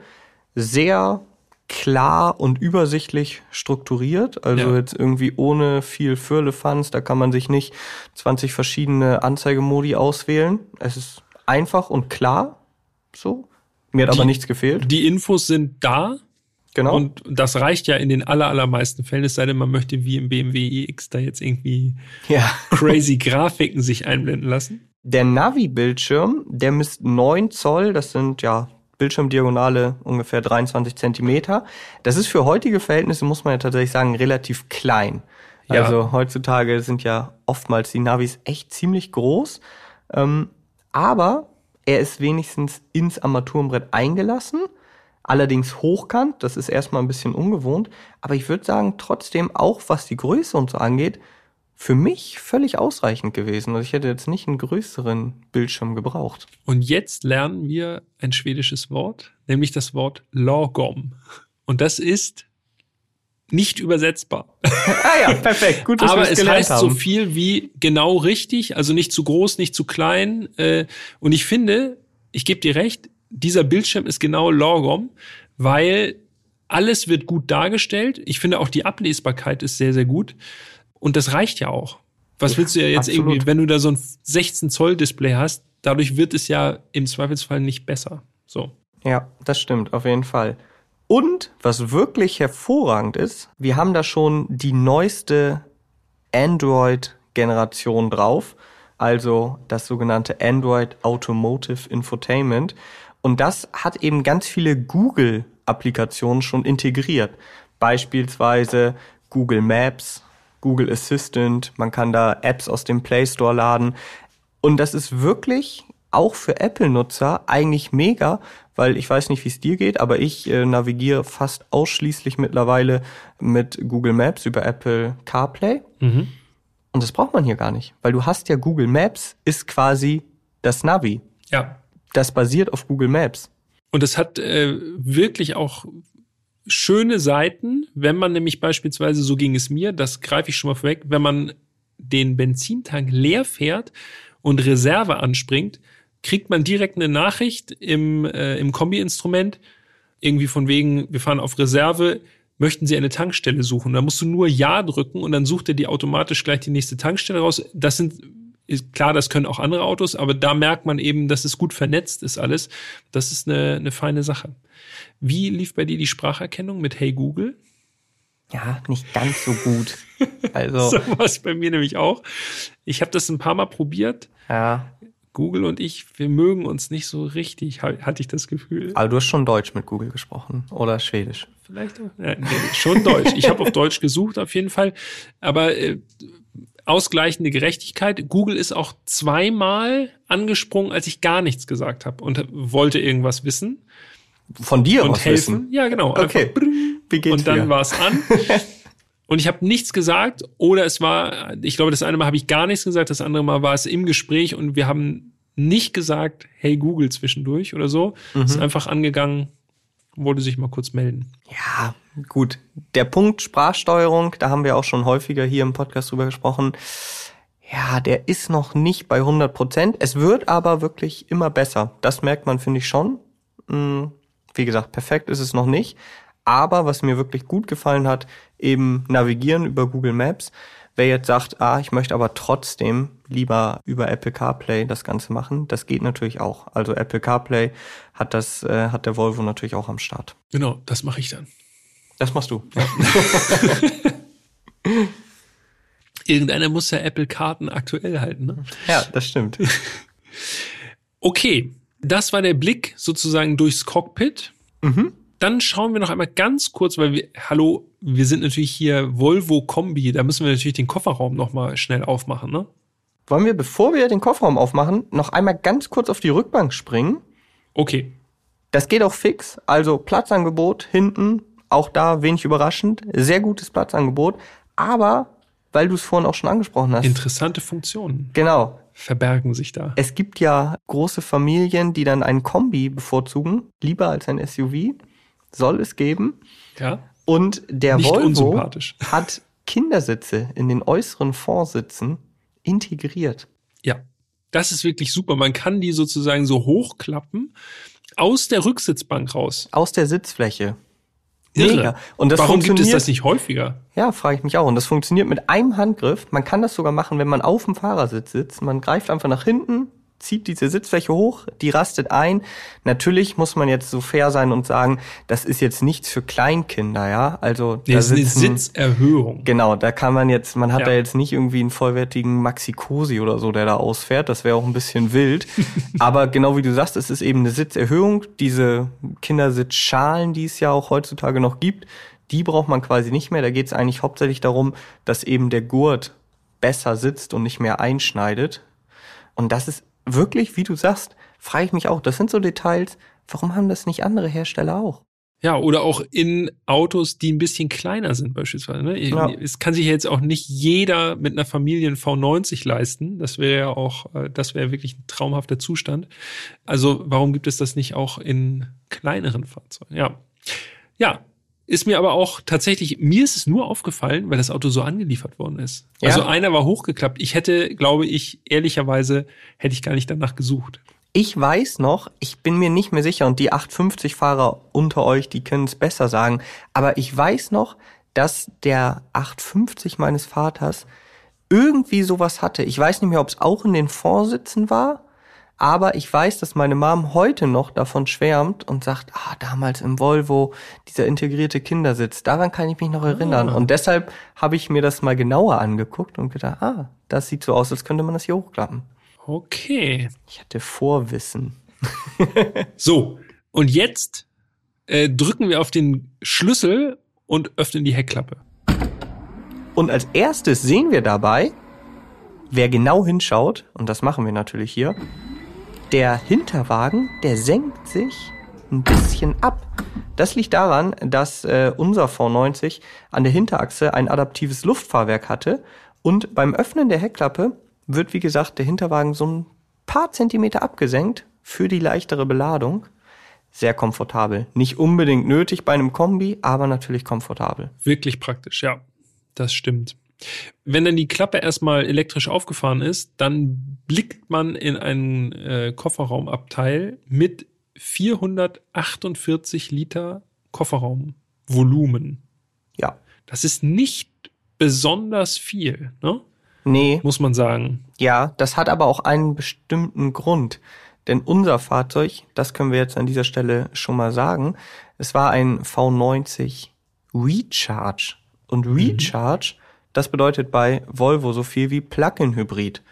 Sehr klar und übersichtlich strukturiert. Also ja. jetzt irgendwie ohne viel Firlefanz. Da kann man sich nicht 20 verschiedene Anzeigemodi auswählen. Es ist einfach und klar. So. Mir hat die, aber nichts gefehlt. Die Infos sind da. Genau. Und das reicht ja in den aller, allermeisten Fällen, es sei denn, man möchte wie im BMW iX da jetzt irgendwie ja. crazy Grafiken sich einblenden lassen. Der Navi-Bildschirm, der misst 9 Zoll, das sind ja Bildschirmdiagonale ungefähr 23 Zentimeter. Das ist für heutige Verhältnisse, muss man ja tatsächlich sagen, relativ klein. Ja. Also heutzutage sind ja oftmals die Navis echt ziemlich groß. Ähm, aber er ist wenigstens ins Armaturenbrett eingelassen. Allerdings hochkant, das ist erstmal ein bisschen ungewohnt. Aber ich würde sagen, trotzdem auch was die Größe und so angeht, für mich völlig ausreichend gewesen. Also ich hätte jetzt nicht einen größeren Bildschirm gebraucht. Und jetzt lernen wir ein schwedisches Wort, nämlich das Wort lagom. Und das ist nicht übersetzbar. ah ja, perfekt. Gut, dass Aber es heißt haben. so viel wie genau richtig, also nicht zu groß, nicht zu klein. Äh, und ich finde, ich gebe dir recht, dieser Bildschirm ist genau lagom, weil alles wird gut dargestellt. Ich finde auch die Ablesbarkeit ist sehr, sehr gut. Und das reicht ja auch. Was willst du ja jetzt absolut. irgendwie, wenn du da so ein 16 Zoll Display hast, dadurch wird es ja im Zweifelsfall nicht besser. So. Ja, das stimmt, auf jeden Fall. Und was wirklich hervorragend ist, wir haben da schon die neueste Android-Generation drauf, also das sogenannte Android Automotive Infotainment. Und das hat eben ganz viele Google-Applikationen schon integriert. Beispielsweise Google Maps, Google Assistant, man kann da Apps aus dem Play Store laden. Und das ist wirklich auch für Apple-Nutzer eigentlich mega, weil ich weiß nicht, wie es dir geht, aber ich äh, navigiere fast ausschließlich mittlerweile mit Google Maps über Apple CarPlay. Mhm. Und das braucht man hier gar nicht, weil du hast ja Google Maps, ist quasi das Navi. Ja. Das basiert auf Google Maps. Und es hat äh, wirklich auch schöne Seiten, wenn man nämlich beispielsweise, so ging es mir, das greife ich schon mal vorweg, wenn man den Benzintank leer fährt und Reserve anspringt, kriegt man direkt eine Nachricht im, äh, im Kombi-Instrument, irgendwie von wegen, wir fahren auf Reserve, möchten Sie eine Tankstelle suchen? Da musst du nur Ja drücken und dann sucht er dir automatisch gleich die nächste Tankstelle raus. Das sind, ist klar, das können auch andere Autos, aber da merkt man eben, dass es gut vernetzt ist alles. Das ist eine, eine feine Sache. Wie lief bei dir die Spracherkennung mit Hey Google? Ja, nicht ganz so gut. Also, So war es bei mir nämlich auch. Ich habe das ein paar Mal probiert. ja. Google und ich, wir mögen uns nicht so richtig, ha- hatte ich das Gefühl. Aber du hast schon Deutsch mit Google gesprochen oder Schwedisch. Vielleicht auch. Ja, nee, schon Deutsch. Ich habe auf Deutsch gesucht, auf jeden Fall. Aber äh, ausgleichende Gerechtigkeit. Google ist auch zweimal angesprungen, als ich gar nichts gesagt habe und wollte irgendwas wissen Von dir und was helfen. wissen. Ja, genau. Okay. Geht's und dann war es an. Und ich habe nichts gesagt oder es war, ich glaube, das eine Mal habe ich gar nichts gesagt, das andere Mal war es im Gespräch und wir haben nicht gesagt, hey Google zwischendurch oder so. Mhm. Ist einfach angegangen, wollte sich mal kurz melden. Ja, gut. Der Punkt Sprachsteuerung, da haben wir auch schon häufiger hier im Podcast drüber gesprochen. Ja, der ist noch nicht bei 100 Prozent. Es wird aber wirklich immer besser. Das merkt man, finde ich schon. Hm, Wie gesagt, perfekt ist es noch nicht. Aber was mir wirklich gut gefallen hat, eben navigieren über Google Maps. Wer jetzt sagt, ah, ich möchte aber trotzdem lieber über Apple CarPlay das Ganze machen, das geht natürlich auch. Also Apple CarPlay hat das, äh, hat der Volvo natürlich auch am Start. Genau, das mache ich dann. Das machst du. Irgendeiner muss ja Apple-Karten aktuell halten. Ne? Ja, das stimmt. Okay, das war der Blick sozusagen durchs Cockpit. Mhm. Dann schauen wir noch einmal ganz kurz, weil wir, hallo, wir sind natürlich hier Volvo Kombi, da müssen wir natürlich den Kofferraum noch mal schnell aufmachen, ne? Wollen wir, bevor wir den Kofferraum aufmachen, noch einmal ganz kurz auf die Rückbank springen? Okay, Das geht auch fix. Also Platzangebot hinten, auch da wenig überraschend. Sehr gutes Platzangebot. Aber, weil du es vorhin auch schon angesprochen hast. interessante Funktionen genau. verbergen sich da. Es gibt ja große Familien, die dann einen Kombi bevorzugen, lieber als ein SUV. Soll es geben. Ja, Und der Nicht Volvo unsympathisch. hat Kindersitze in den äußeren Vorsitzen integriert. ja. Das ist wirklich super. Man kann die sozusagen so hochklappen aus der Rücksitzbank raus. Aus der Sitzfläche. Irre. Mega. Und das Warum gibt funktioniert, es das nicht häufiger? Ja, frage ich mich auch. Und das funktioniert mit einem Handgriff. Man kann das sogar machen, wenn man auf dem Fahrersitz sitzt. Man greift einfach nach hinten, zieht diese Sitzfläche hoch, die rastet ein. Natürlich muss man jetzt so fair sein und sagen, das ist jetzt nichts für Kleinkinder, ja. Also da ist sitzen, eine Sitzerhöhung. Genau, da kann man jetzt, man hat ja. da jetzt nicht irgendwie einen vollwertigen Maxi-Cosi oder so, der da ausfährt. Das wäre auch ein bisschen wild. Aber genau wie du sagst, es ist eben eine Sitzerhöhung. Diese Kindersitzschalen, die es ja auch heutzutage noch gibt, die braucht man quasi nicht mehr. Da geht es eigentlich hauptsächlich darum, dass eben der Gurt besser sitzt und nicht mehr einschneidet. Und das ist wirklich, wie du sagst, frage ich mich auch, das sind so Details, warum haben das nicht andere Hersteller auch? Ja, oder auch in Autos, die ein bisschen kleiner sind beispielsweise. Ne? Ja. Es kann sich jetzt auch nicht jeder mit einer Familie ein V90 leisten. Das wäre ja auch, äh, das wäre wirklich ein traumhafter Zustand. Also warum gibt es das nicht auch in kleineren Fahrzeugen? Ja, ja, ist mir aber auch tatsächlich, mir ist es nur aufgefallen, weil das Auto so angeliefert worden ist. Ja. Also einer war hochgeklappt. Ich hätte, glaube ich, ehrlicherweise, hätte ich gar nicht danach gesucht. Ich weiß noch, ich bin mir nicht mehr sicher und die 850-Fahrer unter euch, die können es besser sagen, aber ich weiß noch, dass der 850 meines Vaters irgendwie sowas hatte. Ich weiß nicht mehr, ob es auch in den Vorsitzen war aber ich weiß, dass meine Mom heute noch davon schwärmt und sagt, ah, damals im Volvo, dieser integrierte Kindersitz, daran kann ich mich noch erinnern. Ah. Und deshalb habe ich mir das mal genauer angeguckt und gedacht, ah, das sieht so aus, als könnte man das hier hochklappen. Okay. Ich hatte Vorwissen. so, und jetzt äh, drücken wir auf den Schlüssel und öffnen die Heckklappe. Und als erstes sehen wir dabei, wer genau hinschaut, und das machen wir natürlich hier, der Hinterwagen, der senkt sich ein bisschen ab. Das liegt daran, dass äh, unser V90 an der Hinterachse ein adaptives Luftfahrwerk hatte und beim Öffnen der Heckklappe wird, wie gesagt, der Hinterwagen so ein paar Zentimeter abgesenkt für die leichtere Beladung. Sehr komfortabel. Nicht unbedingt nötig bei einem Kombi, aber natürlich komfortabel. Wirklich praktisch, ja. Das stimmt. Wenn dann die Klappe erstmal elektrisch aufgefahren ist, dann blickt man in einen äh, Kofferraumabteil mit 448 Liter Kofferraumvolumen. Ja. Das ist nicht besonders viel, ne? Nee. Muss man sagen. Ja, das hat aber auch einen bestimmten Grund. Denn unser Fahrzeug, das können wir jetzt an dieser Stelle schon mal sagen, es war ein V90 Recharge. Und mhm. Recharge mhm das bedeutet bei Volvo so viel wie Plug-in-Hybrid.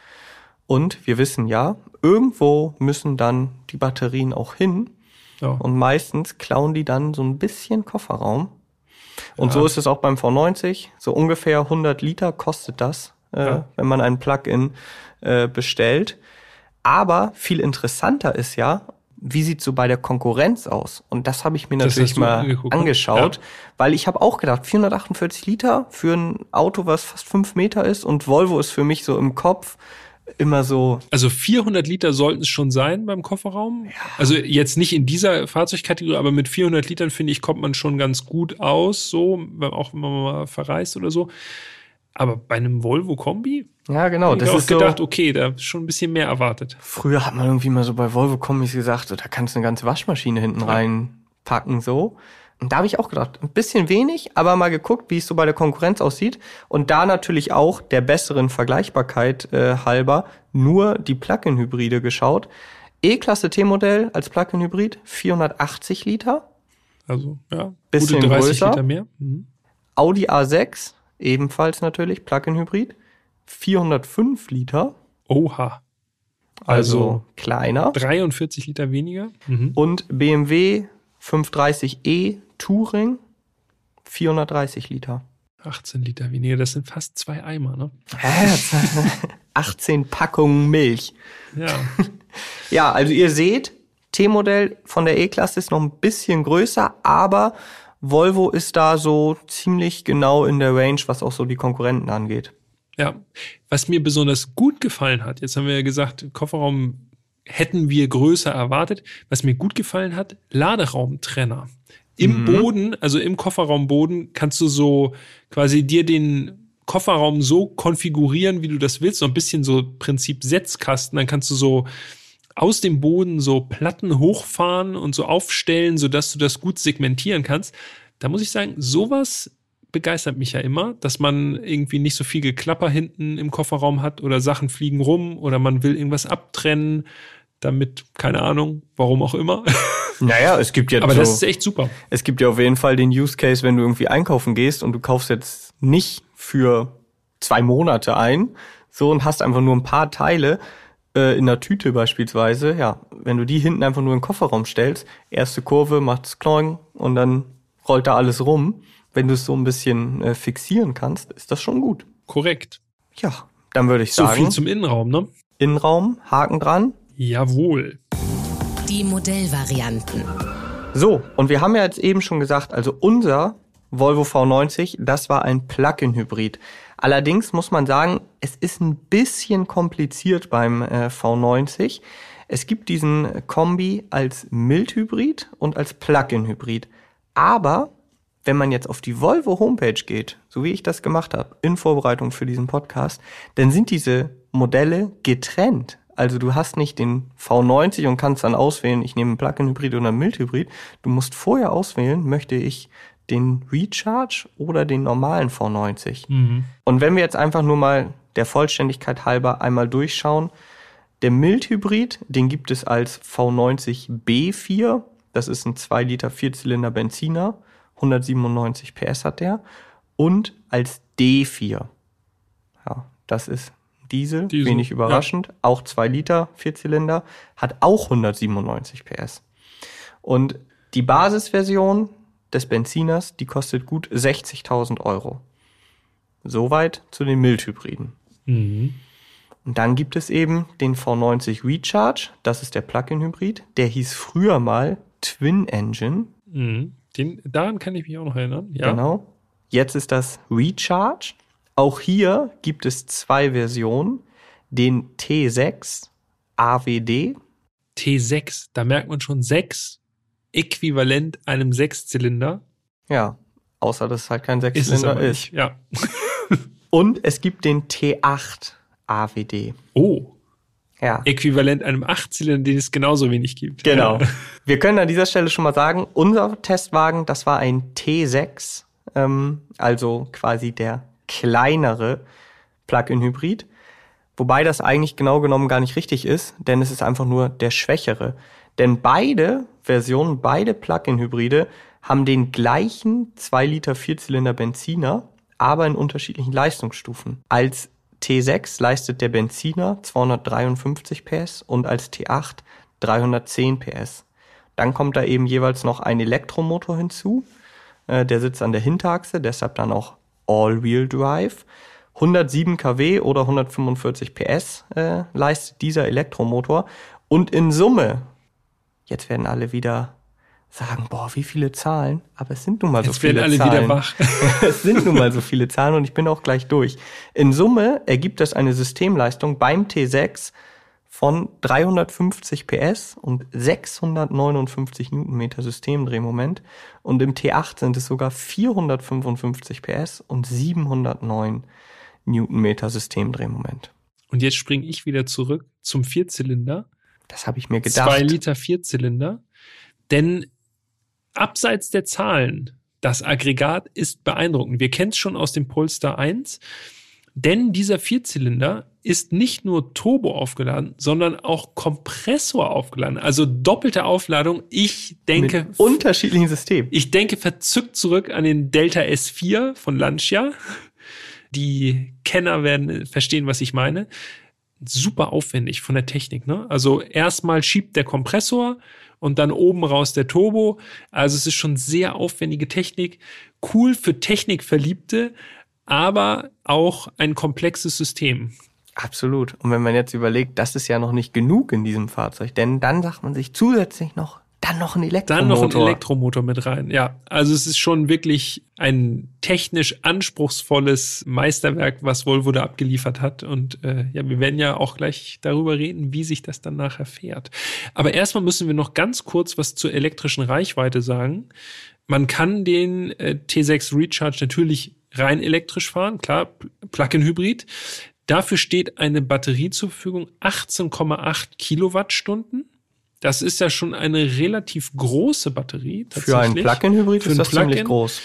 Und wir wissen ja, irgendwo müssen dann die Batterien auch hin. Ja. Und meistens klauen die dann so ein bisschen Kofferraum. Und ja. so ist es auch beim V90. So ungefähr 100 Liter kostet das, äh, ja. wenn man einen Plug-in äh, bestellt. Aber viel interessanter ist ja, wie sieht so bei der Konkurrenz aus? Und das habe ich mir das natürlich mal ne? angeschaut, ja. weil ich habe auch gedacht, 448 Liter für ein Auto, was fast fünf Meter ist und Volvo ist für mich so im Kopf immer so. Also 400 Liter sollten es schon sein beim Kofferraum. Ja. Also jetzt nicht in dieser Fahrzeugkategorie, aber mit 400 Litern finde ich kommt man schon ganz gut aus, so auch wenn man mal verreist oder so. Aber bei einem Volvo Kombi? Ja, genau. Das ich ist gedacht, so, okay, da ist schon ein bisschen mehr erwartet. Früher hat man irgendwie mal so bei Volvo Kombis gesagt, so, da kannst du eine ganze Waschmaschine hinten ja. reinpacken, so. Und da habe ich auch gedacht, ein bisschen wenig, aber mal geguckt, wie es so bei der Konkurrenz aussieht. Und da natürlich auch der besseren Vergleichbarkeit äh, halber nur die Plug-in-Hybride geschaut. E-Klasse T-Modell als Plug-in-Hybrid 480 Liter. Also, ja, bisschen gute 30 größer. Liter mehr. Mhm. Audi A6 ebenfalls natürlich Plug-in-Hybrid, 405 Liter. Oha. Also, also, kleiner. 43 Liter weniger. Mhm. Und BMW 530e Touring 430 Liter. 18 Liter weniger, das sind fast zwei Eimer, ne? 18 Packungen Milch. Ja. ja, also ihr seht, T-Modell von der E-Klasse ist noch ein bisschen größer, aber Volvo ist da so ziemlich genau in der Range, was auch so die Konkurrenten angeht. Ja, was mir besonders gut gefallen hat, jetzt haben wir ja gesagt, Kofferraum hätten wir größer erwartet. Was mir gut gefallen hat, Laderaumtrenner. Im mhm. Boden, also im Kofferraumboden, kannst du so quasi dir den Kofferraum so konfigurieren, wie du das willst, so ein bisschen so Prinzip Setzkasten, dann kannst du so aus dem Boden so Platten hochfahren und so aufstellen, sodass du das gut segmentieren kannst. Da muss ich sagen, sowas begeistert mich ja immer, dass man irgendwie nicht so viel Geklapper hinten im Kofferraum hat oder Sachen fliegen rum oder man will irgendwas abtrennen, damit, keine Ahnung, warum auch immer. Naja, es gibt ja Aber so, das ist echt super. es gibt ja auf jeden Fall den Use Case, wenn du irgendwie einkaufen gehst und du kaufst jetzt nicht für zwei Monate ein, so und hast einfach nur ein paar Teile äh, in der Tüte beispielsweise, ja, wenn du die hinten einfach nur in den Kofferraum stellst, erste Kurve macht's kloing und dann rollt da alles rum. Wenn du es so ein bisschen äh, fixieren kannst, ist das schon gut. Korrekt. Ja, dann würde ich So sagen, viel zum Innenraum, ne? Innenraum, Haken dran. Jawohl. Die Modellvarianten. So, und wir haben ja jetzt eben schon gesagt, also unser Volvo V90, das war ein Plug-in-Hybrid. Allerdings muss man sagen, es ist ein bisschen kompliziert beim äh, V90. Es gibt diesen Kombi als Mildhybrid und als Plug-in-Hybrid. Aber wenn man jetzt auf die Volvo Homepage geht, so wie ich das gemacht habe, in Vorbereitung für diesen Podcast, dann sind diese Modelle getrennt. Also du hast nicht den V90 und kannst dann auswählen, ich nehme einen Plug-in-Hybrid oder einen Mild-Hybrid. Du musst vorher auswählen, möchte ich den Recharge oder den normalen V90. Und wenn wir jetzt einfach nur mal der Vollständigkeit halber einmal durchschauen, der Mild-Hybrid, den gibt es als V90 B4. Das ist ein 2 Liter Vierzylinder Benziner. 197 PS hat der. Und als D4. Ja, das ist Diesel, Diesel, wenig überraschend. Auch 2 Liter Vierzylinder. Hat auch 197 PS. Und die Basisversion des Benziners, die kostet gut 60.000 Euro. Soweit zu den Mildhybriden. Mhm. Und dann gibt es eben den V90 Recharge, das ist der Plug-in-Hybrid. Der hieß früher mal Twin Engine, Mhm. Den, daran kann ich mich auch noch erinnern. Ja. genau. Jetzt ist das Recharge. Auch hier gibt es zwei Versionen, den T6 AWD. T6, da merkt man schon 6, äquivalent einem Sechszylinder. Ja, außer dass es halt kein Ist Sechszylinder ist. nicht. Ja. Und es gibt den T8 AWD. Oh, Ja. äquivalent einem Achtzylinder, den es genauso wenig gibt. Genau. Ja. Wir können an dieser Stelle schon mal sagen, unser Testwagen, das war ein T6, ähm, also quasi der kleinere Plug-in-Hybrid. Wobei das eigentlich genau genommen gar nicht richtig ist, denn es ist einfach nur der schwächere. Denn beide Versionen, beide Plug-in-Hybride haben den gleichen 2 Liter Vierzylinder Benziner, aber in unterschiedlichen Leistungsstufen. Als T6 leistet der Benziner 253 PS und als T8 310 PS. Dann kommt da eben jeweils noch ein Elektromotor hinzu. Äh, der sitzt an der Hinterachse, deshalb dann auch All-Wheel Drive. 107 kW oder 145 PS äh, leistet dieser Elektromotor. Und in Summe, jetzt werden alle wieder sagen, boah, wie viele Zahlen, aber es sind nun mal so Jetzt werden viele alle Zahlen. wieder wach. es sind nun mal so viele Zahlen und ich bin auch gleich durch. In Summe ergibt das eine Systemleistung beim T6 von 350 PS und 659 Newtonmeter Systemdrehmoment und im T8 sind es sogar 455 PS und 709 Newtonmeter Systemdrehmoment. Und jetzt springe ich wieder zurück zum Vierzylinder. Das habe ich mir gedacht. Zwei Liter Vierzylinder. Denn abseits der Zahlen, das Aggregat ist beeindruckend. Wir kennen es schon aus dem Polestar 1. Denn dieser Vierzylinder ist nicht nur Turbo aufgeladen, sondern auch Kompressor aufgeladen. Also doppelte Aufladung. Ich denke, mit unterschiedlichen Systemen. ich denke verzückt zurück an den Delta S4 von Lancia. Die Kenner werden verstehen, was ich meine. Super aufwendig von der Technik. Ne? Also erstmal schiebt der Kompressor und dann oben raus der Turbo. Also es ist schon sehr aufwendige Technik. Cool für Technikverliebte, aber auch ein komplexes System. Absolut. Und wenn man jetzt überlegt, das ist ja noch nicht genug in diesem Fahrzeug, denn dann sagt man sich zusätzlich noch, dann noch ein Elektromotor. Dann noch ein Elektromotor mit rein. Ja, also es ist schon wirklich ein technisch anspruchsvolles Meisterwerk, was Volvo da abgeliefert hat. Und äh, ja, wir werden ja auch gleich darüber reden, wie sich das dann nachher fährt. Aber erstmal müssen wir noch ganz kurz was zur elektrischen Reichweite sagen. Man kann den äh, T6 Recharge natürlich rein elektrisch fahren, klar, Plug-in-Hybrid. Dafür steht eine Batterie zur Verfügung, 18,8 Kilowattstunden. Das ist ja schon eine relativ große Batterie. Für einen. Plug-in-Hybrid Für ist das ziemlich Plug-in. groß.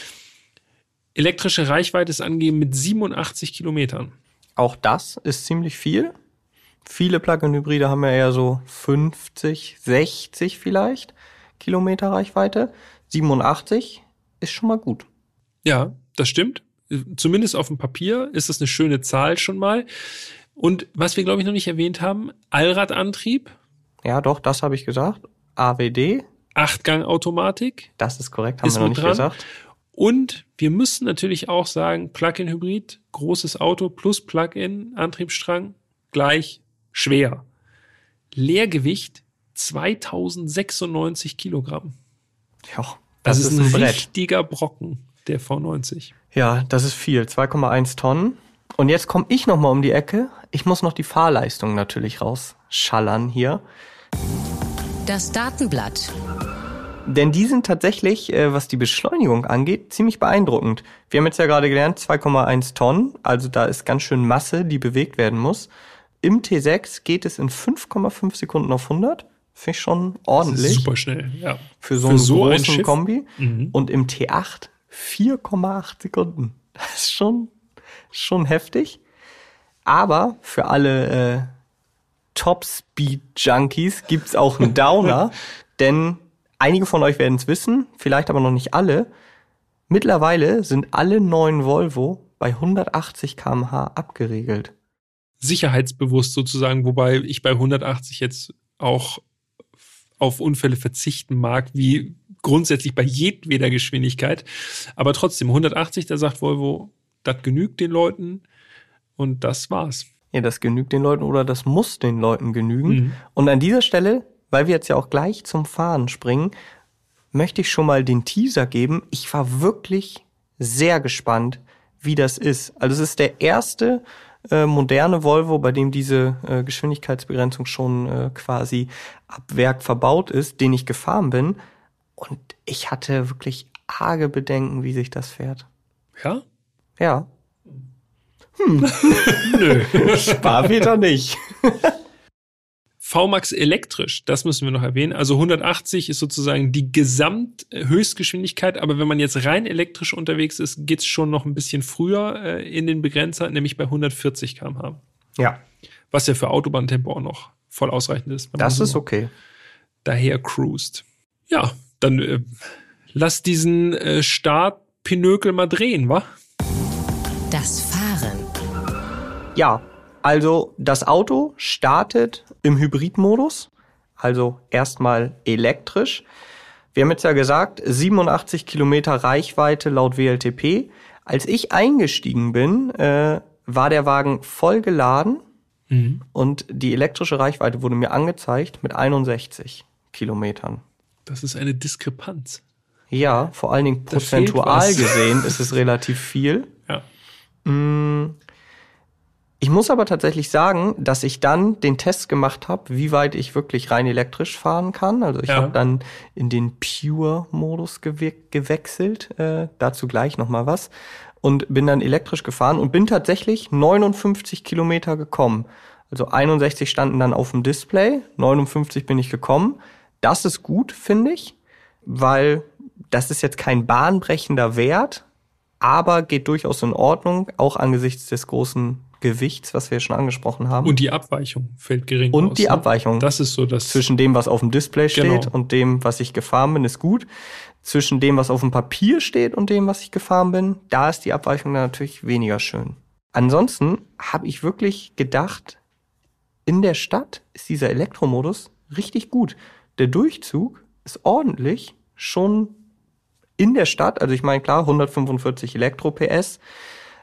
Elektrische Reichweite ist angegeben mit 87 Kilometern. Auch das ist ziemlich viel. Viele Plug-in-Hybride haben ja eher so 50, 60 vielleicht Kilometer Reichweite. 87 ist schon mal gut. Ja, das stimmt. Zumindest auf dem Papier ist das eine schöne Zahl schon mal. Und was wir, glaube ich, noch nicht erwähnt haben, Allradantrieb. Ja, doch, das habe ich gesagt. AWD. Achtgang-Automatik. Das ist korrekt, haben ist wir noch nicht dran. gesagt. Und wir müssen natürlich auch sagen, Plug-in-Hybrid, großes Auto plus Plug-in, Antriebsstrang, gleich schwer. Leergewicht 2096 Kilogramm. Ja, das, das ist, ein, ein richtiger Brocken, der V90. Ja, das ist viel. 2,1 Tonnen. Und jetzt komme ich noch mal um die Ecke. Ich muss noch die Fahrleistung natürlich rausschallern hier. Das Datenblatt. Denn die sind tatsächlich, äh, was die Beschleunigung angeht, ziemlich beeindruckend. Wir haben jetzt ja gerade gelernt, 2,1 Tonnen, also da ist ganz schön Masse, die bewegt werden muss. Im T6 geht es in 5,5 Sekunden auf 100. Finde ich schon ordentlich. super schnell, ja. Für so Für einen so großen ein Kombi. Mhm. Und im T8 4,8 Sekunden. Das ist schon, schon heftig. Aber für alle Top-Speed-Junkies gibt's auch einen Downer. denn einige von euch werden es wissen, vielleicht aber noch nicht alle. Mittlerweile sind alle neuen Volvo bei 180 km/h abgeregelt sicherheitsbewusst sozusagen, wobei ich bei 180 jetzt auch auf Unfälle verzichten mag, wie grundsätzlich bei jedweder Geschwindigkeit. Aber trotzdem, 180, da sagt Volvo, das genügt den Leuten und das war's. Ja, das genügt den Leuten oder das muss den Leuten genügen. Mhm. Und an dieser Stelle, weil wir jetzt ja auch gleich zum Fahren springen, möchte ich schon mal den Teaser geben. Ich war wirklich sehr gespannt, wie das ist. Also es ist der erste äh, moderne Volvo, bei dem diese äh, Geschwindigkeitsbegrenzung schon äh, quasi ab Werk verbaut ist, den ich gefahren bin. Und ich hatte wirklich arge Bedenken, wie sich das fährt. Ja? Ja. Hm. Nö. Sparmeter nicht. VMAX elektrisch, das müssen wir noch erwähnen. Also 180 ist sozusagen die Gesamthöchstgeschwindigkeit, aber wenn man jetzt rein elektrisch unterwegs ist, geht's schon noch ein bisschen früher äh, in den Begrenzer, nämlich bei 140 km/h. Ja. Was ja für Autobahntempo auch noch voll ausreichend ist. Das so ist okay. Daher cruised. Ja, dann äh, lass diesen äh, Start Pinökel mal drehen, wa? Das Fahren. Ja, also das Auto startet im Hybridmodus, also erstmal elektrisch. Wir haben jetzt ja gesagt, 87 Kilometer Reichweite laut WLTP. Als ich eingestiegen bin, äh, war der Wagen voll geladen mhm. und die elektrische Reichweite wurde mir angezeigt mit 61 Kilometern. Das ist eine Diskrepanz. Ja, vor allen Dingen prozentual gesehen ist es relativ viel. Ja. Mm, ich muss aber tatsächlich sagen, dass ich dann den Test gemacht habe, wie weit ich wirklich rein elektrisch fahren kann. Also ich ja. habe dann in den Pure-Modus gewe gewechselt. Äh, dazu gleich noch mal was. Und bin dann elektrisch gefahren und bin tatsächlich 59 Kilometer gekommen. Also 61 standen dann auf dem Display, 59 bin ich gekommen. Das ist gut, finde ich, weil das ist jetzt kein bahnbrechender Wert, aber geht durchaus in Ordnung, auch angesichts des großen Gewichts, was wir schon angesprochen haben. Und die Abweichung fällt gering Und aus, die ne? Abweichung. Das ist so das. Zwischen dem, was auf dem Display steht genau. und dem, was ich gefahren bin, ist gut. Zwischen dem, was auf dem Papier steht und dem, was ich gefahren bin, da ist die Abweichung dann natürlich weniger schön. Ansonsten habe ich wirklich gedacht, in der Stadt ist dieser Elektromodus richtig gut. Der Durchzug ist ordentlich, schon in der Stadt, also ich meine klar, 145 Elektro-PS,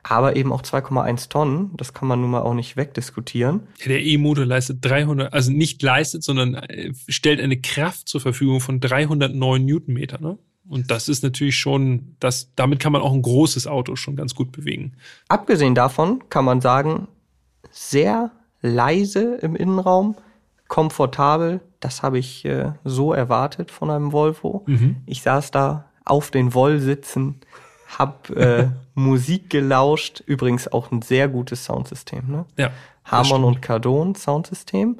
aber eben auch 2,1 Tonnen. Das kann man nun mal auch nicht wegdiskutieren. Der E-Motor leistet 300, also nicht leistet, sondern äh, stellt eine Kraft zur Verfügung von 309 Newtonmeter. Ne? Und das ist natürlich schon, das, damit kann man auch ein großes Auto schon ganz gut bewegen. Abgesehen davon kann man sagen, sehr leise im Innenraum, komfortabel. Das habe ich äh, so erwartet von einem Volvo. Mhm. Ich saß da auf den Wollsitzen hab äh, Musik gelauscht. Übrigens auch ein sehr gutes Soundsystem. Ne? Ja. Harmon und Cardone Soundsystem.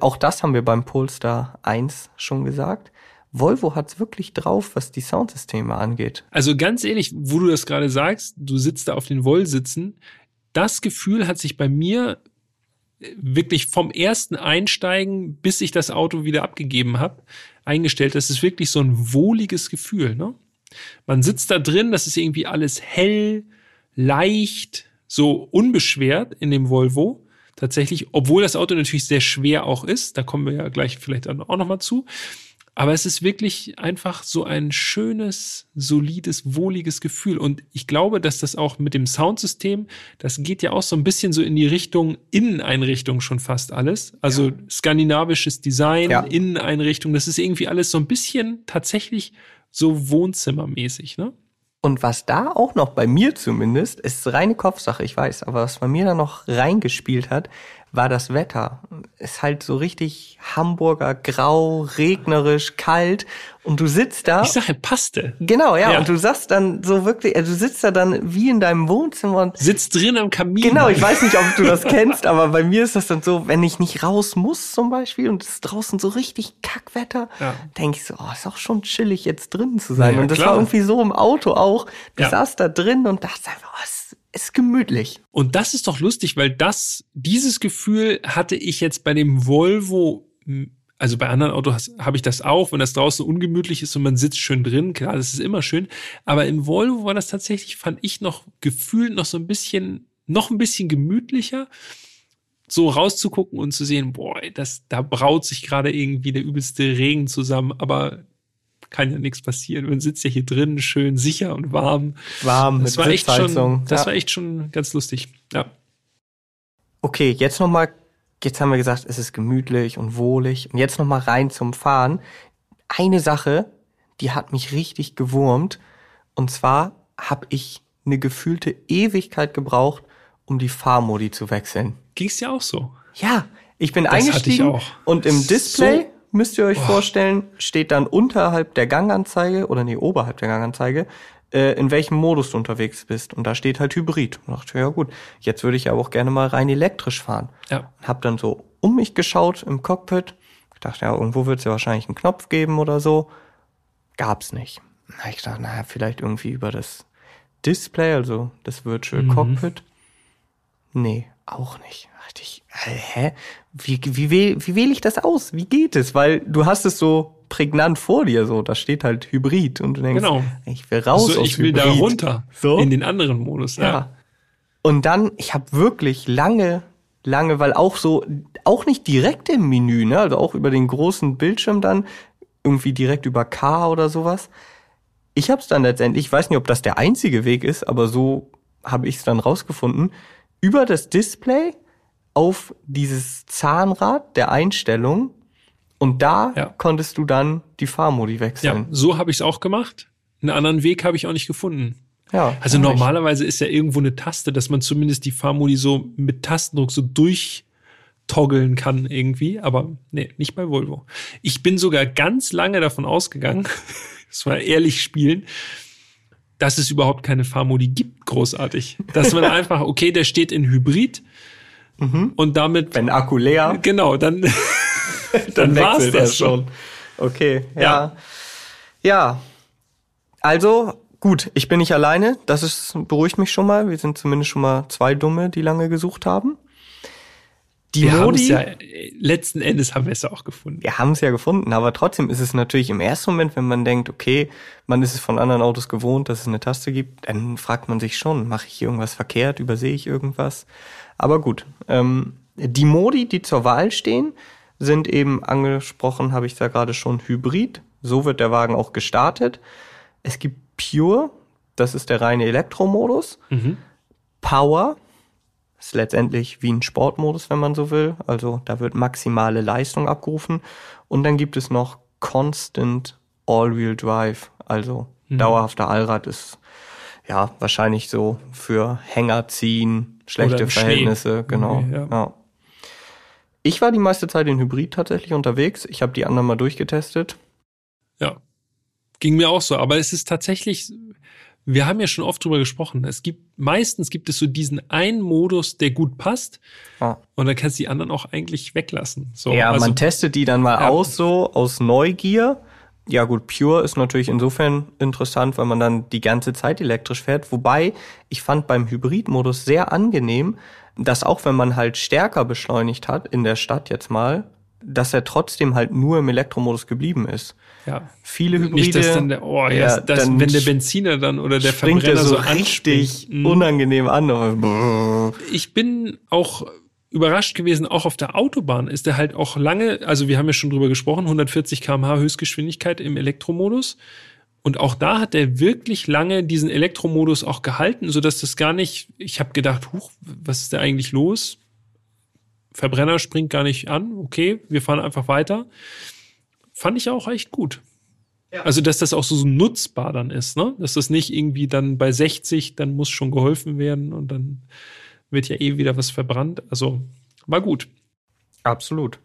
Auch das haben wir beim Polestar 1 schon gesagt. Volvo hat's wirklich drauf, was die Soundsysteme angeht. Also ganz ehrlich, wo du das gerade sagst, du sitzt da auf den Wollsitzen, das Gefühl hat sich bei mir wirklich vom ersten Einsteigen, bis ich das Auto wieder abgegeben habe, eingestellt. Das ist wirklich so ein wohliges Gefühl. Ne? Man sitzt da drin, das ist irgendwie alles hell, leicht, so unbeschwert in dem Volvo. Tatsächlich, obwohl das Auto natürlich sehr schwer auch ist, da kommen wir ja gleich vielleicht auch noch mal zu. Aber es ist wirklich einfach so ein schönes, solides, wohliges Gefühl. Und ich glaube, dass das auch mit dem Soundsystem, das geht ja auch so ein bisschen so in die Richtung Inneneinrichtung schon fast alles. Also ja. skandinavisches Design, ja. Inneneinrichtung, das ist irgendwie alles so ein bisschen tatsächlich so wohnzimmermäßig, ne? Und was da auch noch bei mir zumindest, ist reine Kopfsache, ich weiß, aber was bei mir da noch reingespielt hat, war das Wetter. Ist halt so richtig Hamburger grau, regnerisch, kalt und du sitzt da. Ich sage passte. Genau, ja, ja, und du sagst dann so wirklich, also du sitzt da dann wie in deinem Wohnzimmer und sitzt drin am Kamin. Genau, ich weiß nicht, ob du das kennst, aber bei mir ist das dann so, wenn ich nicht raus muss zum Beispiel und es ist draußen so richtig Kackwetter, ja. denke ich so, oh, ist auch schon chillig jetzt drin zu sein. Ja, und das klar. war irgendwie so im Auto auch. Du saßt da drin und dachtest einfach, oh, ist gemütlich. Und das ist doch lustig, weil das, dieses Gefühl hatte ich jetzt bei dem Volvo, also bei anderen Autos habe ich das auch, wenn das draußen ungemütlich ist und man sitzt schön drin, klar, das ist immer schön. Aber im Volvo war das tatsächlich, fand ich noch gefühlt noch so ein bisschen, noch ein bisschen gemütlicher so rauszugucken und zu sehen, boah, das, da braut sich gerade irgendwie der übelste Regen zusammen, aber kann ja nichts passieren. Man sitzt ja hier drin, schön sicher und warm. Warm, das mit war echt schon, Das ja. war echt schon ganz lustig. Ja. Okay, jetzt nochmal, jetzt haben wir gesagt, es ist gemütlich und wohlig. Und jetzt nochmal rein zum Fahren. Eine Sache, die hat mich richtig gewurmt. Und zwar habe ich eine gefühlte Ewigkeit gebraucht, um die Fahrmodi zu wechseln. Ging's ja auch so? Ja, ich bin das eingestiegen ich und im Display so müsst ihr euch Boah. vorstellen, steht dann unterhalb der Ganganzeige oder nee, oberhalb der Ganganzeige, äh, in welchem Modus du unterwegs bist. Und da steht halt Hybrid. Und dachte, ja gut, jetzt würde ich aber auch gerne mal rein elektrisch fahren. Ja. Hab dann so um mich geschaut im Cockpit. Ich dachte, ja, irgendwo wird es ja wahrscheinlich einen Knopf geben oder so. Gab's nicht. Ich dachte, naja, vielleicht irgendwie über das Display, also das Virtual mhm. Cockpit. Nee, auch nicht. Dachte ich, hä? Wie, wie, wie, wie wähle ich das aus? Wie geht es? Weil du hast es so prägnant vor dir, so, da steht halt Hybrid und du denkst, genau. ich will raus so, aus ich will Hybrid. da runter so? in den anderen Modus. Ja. ja. Und dann, ich habe wirklich lange, lange, weil auch so, auch nicht direkt im Menü, ne, also auch über den großen Bildschirm dann, irgendwie direkt über K oder sowas. Ich habe es dann letztendlich, ich weiß nicht, ob das der einzige Weg ist, aber so habe ich es dann rausgefunden, über das Display auf dieses Zahnrad der Einstellung und da ja. konntest du dann die Fahrmodi wechseln. Ja, so habe ich es auch gemacht. Einen anderen Weg habe ich auch nicht gefunden. Ja, also normalerweise ist ja irgendwo eine Taste, dass man zumindest die Fahrmodi so mit Tastendruck so durchtoggeln kann irgendwie, aber nee, nicht bei Volvo. Ich bin sogar ganz lange davon ausgegangen, das war ehrlich spielen, dass es überhaupt keine Fahrmodi gibt, großartig. Dass man einfach, okay, der steht in Hybrid mhm. und damit. Wenn Akku leer. Genau, dann, dann, dann war's das schon. Okay, ja. ja. Ja. Also, gut, ich bin nicht alleine. Das ist, beruhigt mich schon mal. Wir sind zumindest schon mal zwei Dumme, die lange gesucht haben. Die wir Modi, ja, letzten Endes haben wir es ja auch gefunden. Wir haben es ja gefunden, aber trotzdem ist es natürlich im ersten Moment, wenn man denkt, okay, man ist es von anderen Autos gewohnt, dass es eine Taste gibt, dann fragt man sich schon, mache ich hier irgendwas verkehrt, übersehe ich irgendwas? Aber gut, ähm, die Modi, die zur Wahl stehen, sind eben angesprochen, habe ich da gerade schon, Hybrid. So wird der Wagen auch gestartet. Es gibt Pure, das ist der reine Elektromodus. Mhm. Power, ist letztendlich wie ein Sportmodus, wenn man so will. Also da wird maximale Leistung abgerufen. Und dann gibt es noch Constant All-Wheel Drive, also mhm. dauerhafter Allrad ist ja wahrscheinlich so für Hänger ziehen, schlechte Verhältnisse, Schnee. genau. Okay, ja. ja. Ich war die meiste Zeit in Hybrid tatsächlich unterwegs. Ich habe die anderen mal durchgetestet. Ja, ging mir auch so. Aber es ist tatsächlich, wir haben ja schon oft drüber gesprochen. Es gibt meistens gibt es so diesen einen Modus, der gut passt, ah. und dann kannst du die anderen auch eigentlich weglassen. So, ja, also, man testet die dann mal ja. aus so aus Neugier Ja gut, Pure ist natürlich insofern interessant, weil man dann die ganze Zeit elektrisch fährt. Wobei ich fand beim Hybridmodus sehr angenehm, dass auch wenn man halt stärker beschleunigt hat in der Stadt jetzt mal, dass er trotzdem halt nur im Elektromodus geblieben ist. Ja. Viele Hybride, Nicht, dass dann der, oh, ja, das, wenn der Benziner dann oder der Verbrenner er so so richtig anspringt. Mhm. unangenehm an. Ich bin auch überrascht gewesen, auch auf der Autobahn ist er halt auch lange, also wir haben ja schon drüber gesprochen, 140 km/h Höchstgeschwindigkeit im Elektromodus. Und auch da hat er wirklich lange diesen Elektromodus auch gehalten, so dass das gar nicht, ich habe gedacht, huch, was ist da eigentlich los? Verbrenner springt gar nicht an, okay, wir fahren einfach weiter. Fand ich auch echt gut. Also, dass das auch so, so nutzbar dann ist, ne? Dass das nicht irgendwie dann bei 60, dann muss schon geholfen werden und dann wird ja eh wieder was verbrannt. Also, war gut. Absolut.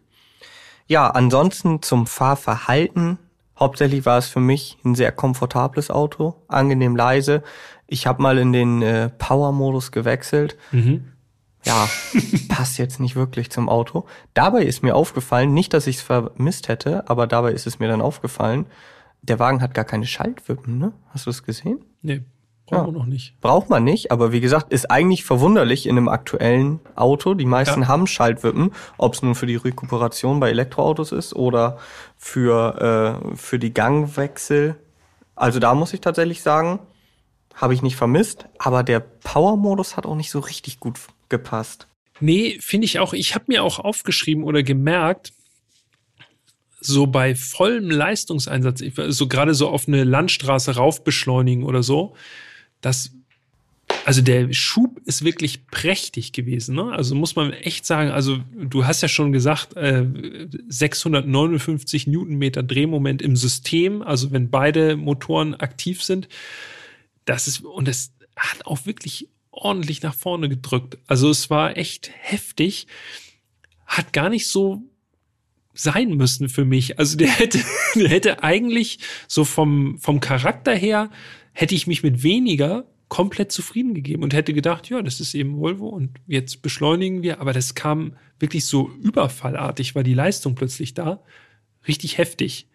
Ja, ansonsten zum Fahrverhalten. Hauptsächlich war es für mich ein sehr komfortables Auto, angenehm leise. Ich habe mal in den äh, Power-Modus gewechselt. Ja, passt jetzt nicht wirklich zum Auto. Dabei ist mir aufgefallen, nicht, dass ich es vermisst hätte, aber dabei ist es mir dann aufgefallen, der Wagen hat gar keine Schaltwippen, ne? Hast du es gesehen? Nee, brauchen Ja. wir noch nicht. Braucht man nicht, aber wie gesagt, ist eigentlich verwunderlich in einem aktuellen Auto. Die meisten Ja. haben Schaltwippen, ob es nun für die Rekuperation bei Elektroautos ist oder für, äh, für die Gangwechsel. Also da muss ich tatsächlich sagen, habe ich nicht vermisst, aber der Power-Modus hat auch nicht so richtig gut gepasst. Nee, finde ich auch. Ich habe mir auch aufgeschrieben oder gemerkt, so bei vollem Leistungseinsatz, so gerade so auf eine Landstraße rauf beschleunigen oder so, dass also der Schub ist wirklich prächtig gewesen. Ne? Also muss man echt sagen, also du hast ja schon gesagt, äh, 659 Newtonmeter Drehmoment im System, also wenn beide Motoren aktiv sind, das ist, und das hat auch wirklich ordentlich nach vorne gedrückt. Also es war echt heftig. Hat gar nicht so sein müssen für mich. Also der hätte, der hätte eigentlich so vom, vom Charakter her, hätte ich mich mit weniger komplett zufrieden gegeben und hätte gedacht, ja, das ist eben Volvo und jetzt beschleunigen wir. Aber das kam wirklich so überfallartig, war die Leistung plötzlich da. Richtig heftig.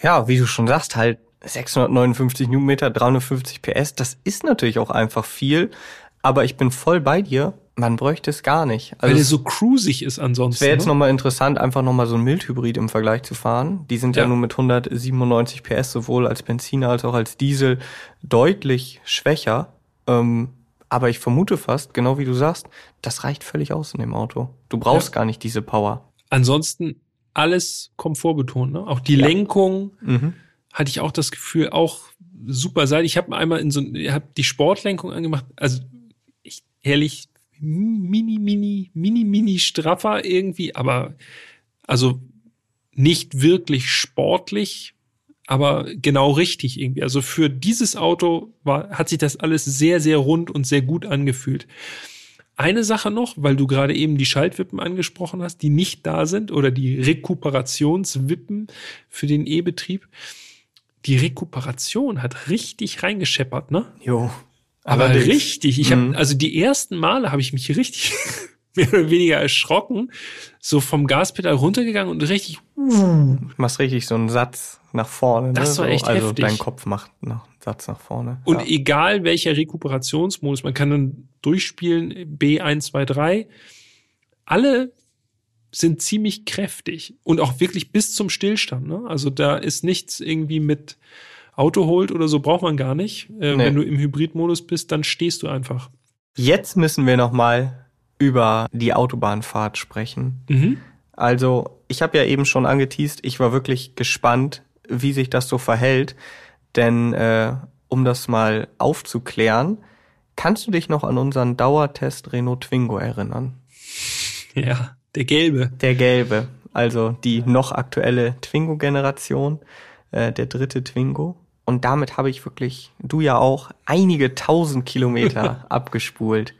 Ja, wie du schon sagst, halt 659 Newtonmeter, 350 PS, das ist natürlich auch einfach viel, aber ich bin voll bei dir. Man bräuchte es gar nicht. Weil Also der es so cruisig ist ansonsten. wäre jetzt ne? nochmal interessant, einfach nochmal so ein Mildhybrid im Vergleich zu fahren. Die sind ja, Ja. nur mit 197 PS sowohl als Benziner als auch als Diesel deutlich schwächer. Ähm, aber ich vermute fast, genau wie du sagst, das reicht völlig aus in dem Auto. Du brauchst Ja. gar nicht diese Power. Ansonsten alles komfortbetont. Ne? Auch die Ja. Lenkung Mhm. hatte ich auch das Gefühl, auch super Seite. Ich habe einmal in so habe die Sportlenkung angemacht. Also ehrlich mini mini mini mini straffer irgendwie, aber also nicht wirklich sportlich, aber genau richtig irgendwie. Also für dieses Auto war hat sich das alles sehr sehr rund und sehr gut angefühlt. Eine Sache noch, weil du gerade eben die Schaltwippen angesprochen hast, die nicht da sind oder die Rekuperationswippen für den E-Betrieb. Die Rekuperation hat richtig reingescheppert, ne? Jo. Aber Allerdings. richtig. Ich Mhm. habe also die ersten Male habe ich mich richtig mehr oder weniger erschrocken, so vom Gaspedal runtergegangen und richtig Du machst richtig so einen Satz nach vorne. Das ne? war echt so, Also heftig. dein Kopf macht noch einen Satz nach vorne. Und ja. egal welcher Rekuperationsmodus, man kann dann durchspielen, B1, 2, 3, alle sind ziemlich kräftig und auch wirklich bis zum Stillstand. Ne? Also da ist nichts irgendwie mit Auto holt oder so, braucht man gar nicht. Äh, Nee. Wenn du im Hybridmodus bist, dann stehst du einfach. Jetzt müssen wir noch mal über die Autobahnfahrt sprechen. Mhm. Also, ich habe ja eben schon angeteased, ich war wirklich gespannt, wie sich das so verhält. Denn äh, um das mal aufzuklären, kannst du dich noch an unseren Dauertest Renault Twingo erinnern? Ja, der gelbe. Der gelbe, also die noch aktuelle Twingo-Generation, äh, der dritte Twingo. Und damit habe ich wirklich, du ja auch, einige tausend Kilometer abgespult.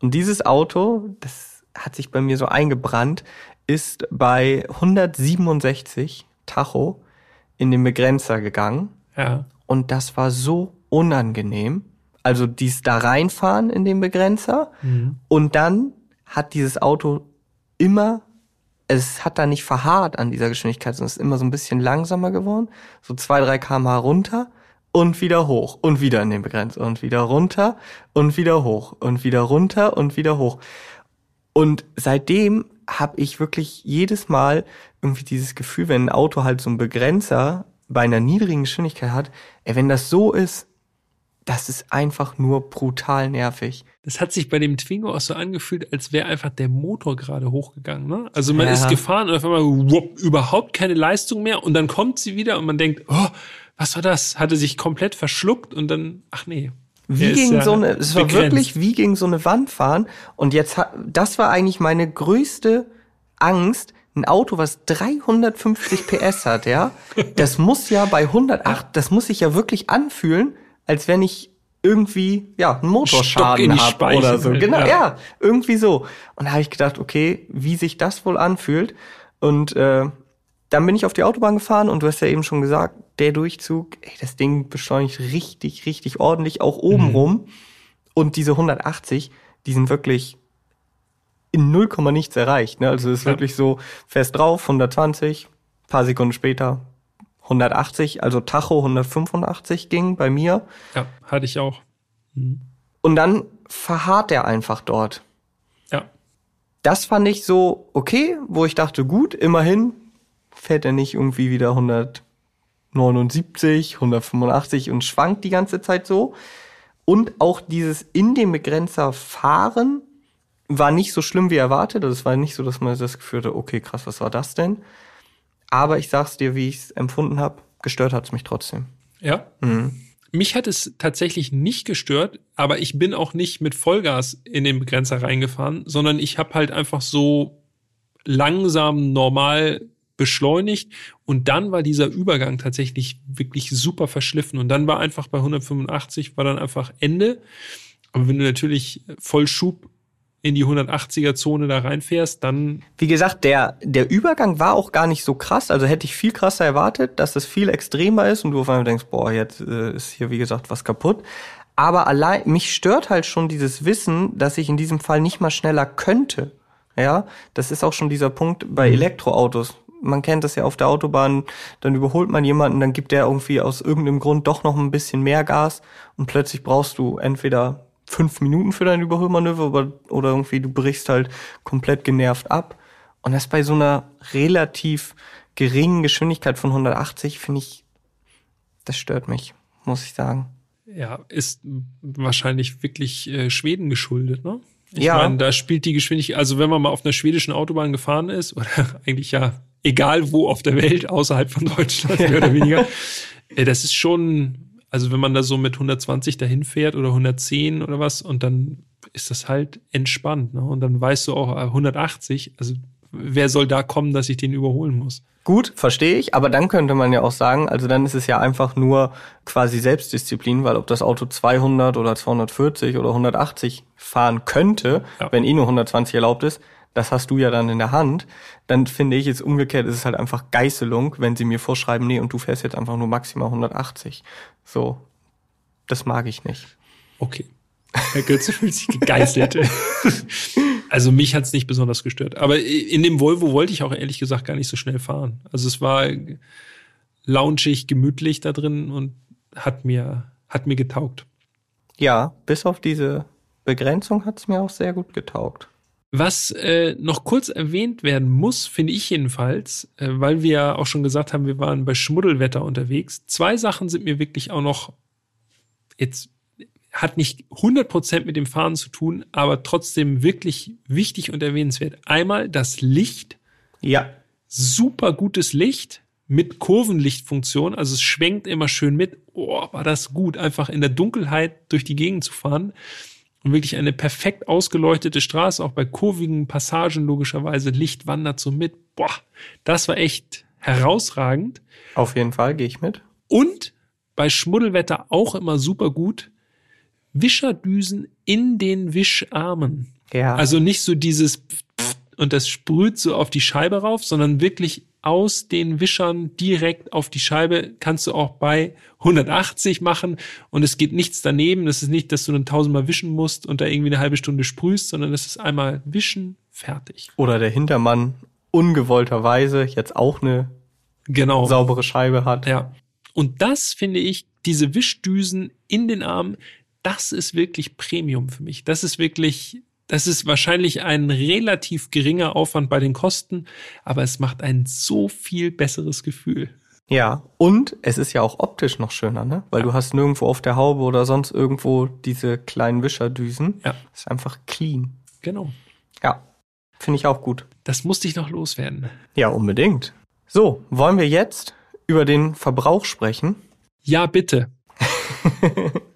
Und dieses Auto, das hat sich bei mir so eingebrannt, ist bei 167 Tacho in den Begrenzer gegangen. Ja. Und das war so unangenehm. Also dies da reinfahren in den Begrenzer Mhm. und dann hat dieses Auto immer es hat da nicht verharrt an dieser Geschwindigkeit, sondern es ist immer so ein bisschen langsamer geworden. So zwei, drei kmh runter und wieder hoch und wieder in den Begrenz und wieder runter und wieder hoch und wieder runter und wieder hoch. Und seitdem habe ich wirklich jedes Mal irgendwie dieses Gefühl, wenn ein Auto halt so einen Begrenzer bei einer niedrigen Geschwindigkeit hat, ey, wenn das so ist, das ist einfach nur brutal nervig. Das hat sich bei dem Twingo auch so angefühlt, als wäre einfach der Motor gerade hochgegangen. Ne? Also man Ja. ist gefahren und auf einmal wupp, überhaupt keine Leistung mehr und dann kommt sie wieder und man denkt, oh, was war das? Hatte sich komplett verschluckt und dann, ach nee. Wie gegen ja so eine, es war begrenzt. wirklich wie gegen so eine Wand fahren. Und jetzt, das war eigentlich meine größte Angst. Ein Auto, was 350 PS hat, ja, das muss ja bei 108, das muss sich ja wirklich anfühlen, als wenn ich irgendwie, ja, einen Motorschaden habe oder so. Genau, ja. ja. irgendwie so. Und da habe ich gedacht, okay, wie sich das wohl anfühlt. Und äh, dann bin ich auf die Autobahn gefahren und du hast ja eben schon gesagt, der Durchzug, ey, das Ding beschleunigt richtig, richtig ordentlich, auch oben Mhm. rum. Und diese 180, die sind wirklich in 0, nichts erreicht. Ne? Also es ist Ja. wirklich so fest drauf, 120, paar Sekunden später 180, also Tacho 185 ging bei mir. Ja, hatte ich auch. Und dann verharrt er einfach dort. Ja. Das fand ich so okay, wo ich dachte, gut, immerhin fährt er nicht irgendwie wieder 179, 185 und schwankt die ganze Zeit so. Und auch dieses in dem Begrenzer fahren war nicht so schlimm wie erwartet. Also es war nicht so, dass man das Gefühl hatte, okay, krass, was war das denn? Aber ich sag's dir, wie ich es empfunden habe, gestört hat's mich trotzdem. Ja. Mich hat es tatsächlich nicht gestört, aber ich bin auch nicht mit Vollgas in den Begrenzer reingefahren, sondern ich habe halt einfach so langsam normal beschleunigt und dann war dieser Übergang tatsächlich wirklich super verschliffen und dann war einfach bei 185 war dann einfach Ende. Aber wenn du natürlich voll Schub in die 180er Zone da reinfährst, dann Wie gesagt, der, der Übergang war auch gar nicht so krass. Also hätte ich viel krasser erwartet, dass es viel extremer ist und du auf einmal denkst, boah, jetzt äh, ist hier, wie gesagt, was kaputt. Aber allein, mich stört halt schon dieses Wissen, dass ich in diesem Fall nicht mal schneller könnte. Ja, das ist auch schon dieser Punkt bei Elektroautos. Man kennt das ja auf der Autobahn, dann überholt man jemanden, dann gibt der irgendwie aus irgendeinem Grund doch noch ein bisschen mehr Gas und plötzlich brauchst du entweder fünf Minuten für dein Überholmanöver oder, oder irgendwie du brichst halt komplett genervt ab. Und das bei so einer relativ geringen Geschwindigkeit von 180 finde ich, das stört mich, muss ich sagen. ja, ist wahrscheinlich wirklich äh, Schweden geschuldet, ne? Ich Ja. meine, da spielt die Geschwindigkeit, also wenn man mal auf einer schwedischen Autobahn gefahren ist, oder eigentlich ja egal wo auf der Welt, außerhalb von Deutschland, mehr oder weniger, äh, das ist schon, also wenn man da so mit 120 dahin fährt oder 110 oder was, und dann ist das halt entspannt, ne? Und dann weißt du auch, äh, 180, also wer soll da kommen, dass ich den überholen muss? Gut, verstehe ich, aber dann könnte man ja auch sagen, also dann ist es ja einfach nur quasi Selbstdisziplin, weil ob das Auto 200 oder 240 oder 180 fahren könnte, Ja. wenn eh nur 120 erlaubt ist, das hast du ja dann in der Hand, dann finde ich jetzt umgekehrt, ist es halt einfach Geißelung, wenn sie mir vorschreiben, nee, und du fährst jetzt einfach nur maximal 180. So, das mag ich nicht. Okay. Herr Götze fühlt sich gegeißelt. also mich hat's nicht besonders gestört. Aber in dem Volvo wollte ich auch ehrlich gesagt gar nicht so schnell fahren. Also es war loungig, gemütlich da drin und hat mir, hat mir getaugt. Ja, bis auf diese Begrenzung hat's mir auch sehr gut getaugt. Was äh, noch kurz erwähnt werden muss, finde ich jedenfalls, äh, weil wir ja auch schon gesagt haben, wir waren bei Schmuddelwetter unterwegs. Zwei Sachen sind mir wirklich auch noch jetzt hat nicht 100% mit dem Fahren zu tun, aber trotzdem wirklich wichtig und erwähnenswert. Einmal das Licht, Ja, super gutes Licht mit Kurvenlichtfunktion, also es schwenkt immer schön mit. Oh, war das gut, einfach in der Dunkelheit durch die Gegend zu fahren. Und wirklich eine perfekt ausgeleuchtete Straße, auch bei kurvigen Passagen logischerweise. Licht wandert so mit. Boah, das war echt herausragend. auf jeden Fall gehe ich mit. Und bei Schmuddelwetter auch immer super gut. Wischerdüsen in den Wischarmen. Ja. Also nicht so dieses und das sprüht so auf die Scheibe rauf, sondern wirklich aus den Wischern direkt auf die Scheibe kannst du auch bei 180 machen und es geht nichts daneben. Das ist nicht, dass du dann tausendmal wischen musst und da irgendwie eine halbe Stunde sprühst, sondern es ist einmal wischen, fertig. Oder der Hintermann ungewollterweise jetzt auch eine Genau. saubere Scheibe hat. Ja. Und das finde ich, diese Wischdüsen in den Armen, das ist wirklich Premium für mich. Das ist wirklich, das ist wahrscheinlich ein relativ geringer Aufwand bei den Kosten, aber es macht ein so viel besseres Gefühl. Ja, und es ist ja auch optisch noch schöner, ne? Weil du hast nirgendwo auf der Haube oder sonst irgendwo diese kleinen Wischerdüsen. Ja. Ist einfach clean. Genau. Ja, finde ich auch gut. Das musste ich noch loswerden. Ja, unbedingt. So, wollen wir jetzt über den Verbrauch sprechen? Ja, bitte.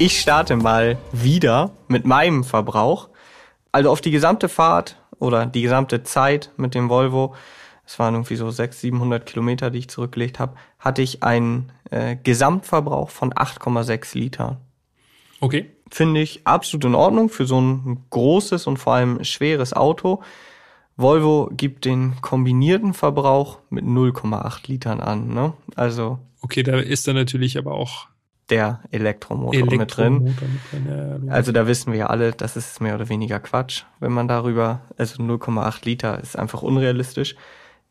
Ich starte mal wieder mit meinem Verbrauch. Also auf die gesamte Fahrt oder die gesamte Zeit mit dem Volvo, es waren irgendwie so 600, 700 Kilometer, die ich zurückgelegt habe, hatte ich einen äh, Gesamtverbrauch von 8,6 Liter. Okay. Finde ich absolut in Ordnung für so ein großes und vor allem schweres Auto. Volvo gibt den kombinierten Verbrauch mit 0,8 Litern an. Ne? Also Okay, da ist dann natürlich aber auch der Elektromotor mit drin. Elektromotor mit drin. Ja, Also da wissen wir ja alle, das ist mehr oder weniger Quatsch, wenn man darüber, also 0,8 Liter ist einfach unrealistisch.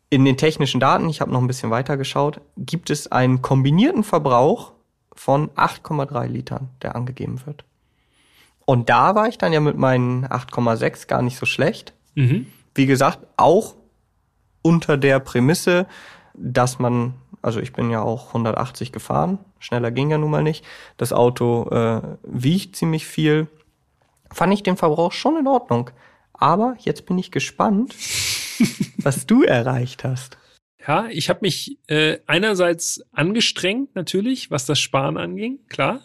In den technischen Daten, ich habe noch ein bisschen weiter geschaut, gibt es einen kombinierten Verbrauch von 8,3 Litern, der angegeben wird. Und da war ich dann ja mit meinen 8,6 gar nicht so schlecht. mhm. Wie gesagt, auch unter der Prämisse, dass man, also ich bin ja auch 180 gefahren, schneller ging ja nun mal nicht. Das Auto äh, wiegt ziemlich viel. Fand ich den Verbrauch schon in Ordnung. Aber jetzt bin ich gespannt, was du erreicht hast. Ja, ich habe mich äh, einerseits angestrengt, natürlich, was das Sparen anging, klar.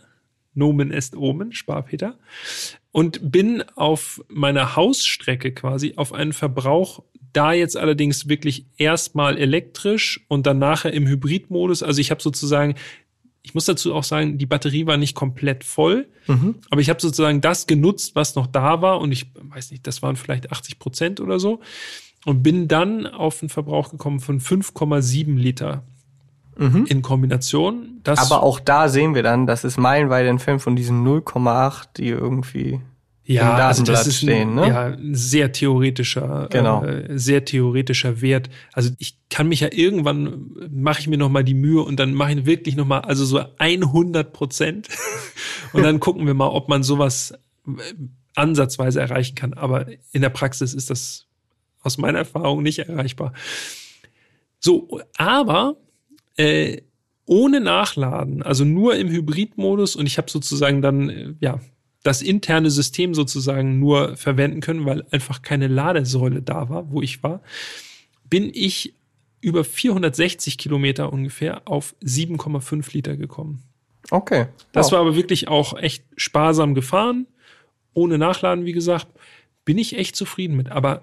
Nomen est Omen, Sparpeter. Und bin auf meiner Hausstrecke quasi auf einen Verbrauch, da jetzt allerdings wirklich erstmal elektrisch und dann nachher im Hybridmodus. Also ich habe sozusagen, ich muss dazu auch sagen, die Batterie war nicht komplett voll, aber ich habe sozusagen das genutzt, was noch da war. Und ich weiß nicht, das waren vielleicht 80 Prozent oder so und bin dann auf einen Verbrauch gekommen von 5,7 Liter in Kombination. Aber auch da sehen wir dann, das ist meilenweit entfernt von diesen 0,8, die irgendwie ja, also das ist stehen, ein, ne? ja, sehr theoretischer, Genau. äh, sehr theoretischer Wert. Also ich kann mich ja irgendwann mache ich mir noch mal die Mühe und dann mache ich wirklich noch mal also so 100 Prozent und dann gucken wir mal, ob man sowas äh, ansatzweise erreichen kann. Aber in der Praxis ist das aus meiner Erfahrung nicht erreichbar. So, aber äh, ohne Nachladen, also nur im Hybridmodus und ich habe sozusagen dann äh, ja das interne System sozusagen nur verwenden können, weil einfach keine Ladesäule da war, wo ich war, bin ich über 460 Kilometer ungefähr auf 7,5 Liter gekommen. Okay. Das war aber wirklich auch echt sparsam gefahren, ohne Nachladen, wie gesagt, bin ich echt zufrieden mit. Aber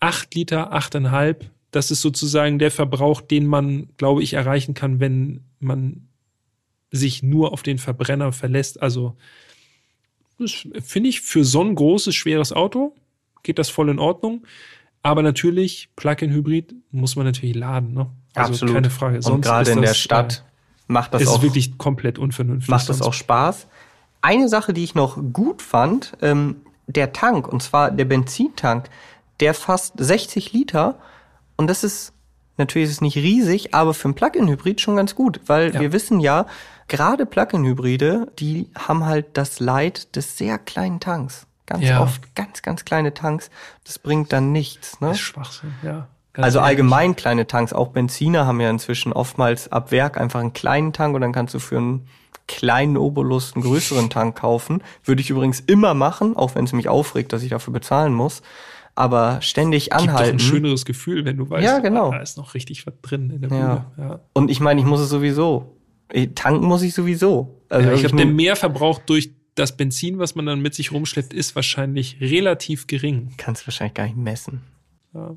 8 Liter, 8,5, das ist sozusagen der Verbrauch, den man, glaube ich, erreichen kann, wenn man sich nur auf den Verbrenner verlässt. Also, finde ich für so ein großes, schweres Auto geht das voll in Ordnung. Aber natürlich, Plug-in-Hybrid muss man natürlich laden. Ne? Also Absolut. keine Frage. Und Sonst gerade ist in der das, Stadt macht Äh, das ist auch wirklich komplett unvernünftig. macht das auch Spaß. Eine Sache, die ich noch gut fand, ähm, der Tank, und zwar der Benzintank, der fasst 60 Liter und das ist, natürlich ist es nicht riesig, aber für ein Plug-in-Hybrid schon ganz gut, weil Ja. wir wissen ja, gerade Plug-in-Hybride, die haben halt das Leid des sehr kleinen Tanks. Ganz Ja. oft ganz, ganz kleine Tanks. Das bringt dann nichts. Ne? Das ist Schwachsinn, ja. Ganz Also allgemein kleine Tanks, auch Benziner haben ja inzwischen oftmals ab Werk einfach einen kleinen Tank und dann kannst du für einen kleinen Obolus einen größeren Tank kaufen. Würde ich übrigens immer machen, auch wenn es mich aufregt, dass ich dafür bezahlen muss. Aber ständig Gibt doch ein anhalten. schöneres Gefühl, wenn du weißt, Ja, genau. ah, da ist noch richtig was drin in der Ja. Bude. Ja. Und ich meine, ich muss es sowieso. Tanken muss ich sowieso. Also Ja, ich glaube, der Mehrverbrauch durch das Benzin, was man dann mit sich rumschleppt, ist wahrscheinlich relativ gering. kannst du wahrscheinlich gar nicht messen. Ja.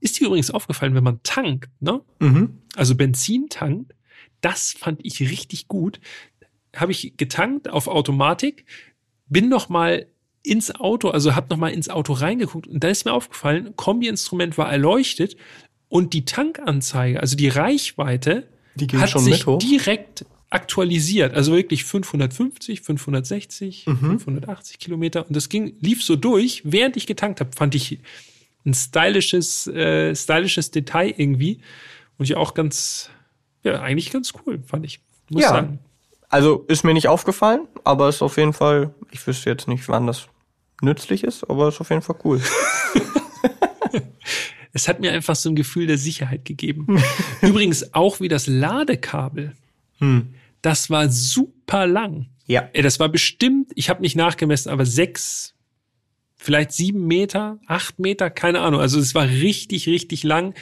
Ist dir übrigens aufgefallen, wenn man tankt, ne? Mhm. also Benzin tankt, das fand ich richtig gut. Habe ich getankt auf Automatik, bin noch mal ins Auto, also habe noch mal ins Auto reingeguckt und da ist mir aufgefallen, Kombi-Instrument war erleuchtet und die Tankanzeige, also die Reichweite, Die hat schon sich direkt aktualisiert. Also wirklich 550, 560, Mhm. 580 Kilometer und das ging, lief so durch, während ich getankt habe. Fand ich ein stylisches, äh, stylisches Detail irgendwie. Und ich auch ganz, ja, eigentlich ganz cool, fand ich. Muss Ja. sagen. Also ist mir nicht aufgefallen, aber ist auf jeden Fall, ich wüsste jetzt nicht, wann das nützlich ist, aber ist auf jeden Fall cool. Es hat mir einfach so ein Gefühl der Sicherheit gegeben. Übrigens auch wie das Ladekabel. Das war super lang. Ja. Das war bestimmt, ich habe nicht nachgemessen, aber sechs, vielleicht sieben Meter, acht Meter, keine Ahnung. Also es war richtig, richtig lang.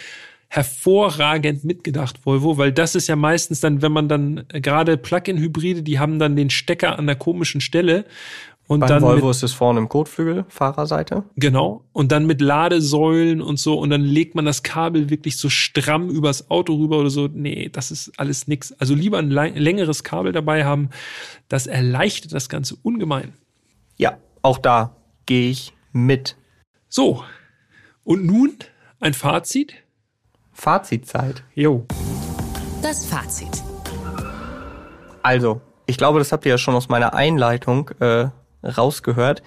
Hervorragend mitgedacht, Volvo, weil das ist ja meistens dann, wenn man dann äh, gerade Plug-in-Hybride, die haben dann den Stecker an der komischen Stelle und Beim dann Volvo mit, ist es vorne im Kotflügel, Fahrerseite. genau und dann mit Ladesäulen und so und dann legt man das Kabel wirklich so stramm übers Auto rüber oder so. Nee, das ist alles nix. Also lieber ein lä- längeres Kabel dabei haben, das erleichtert das Ganze ungemein. Ja, auch da gehe ich mit. So, und nun ein Fazit. Fazitzeit. Jo. Das Fazit. Also, ich glaube, das habt ihr ja schon aus meiner Einleitung äh, rausgehört.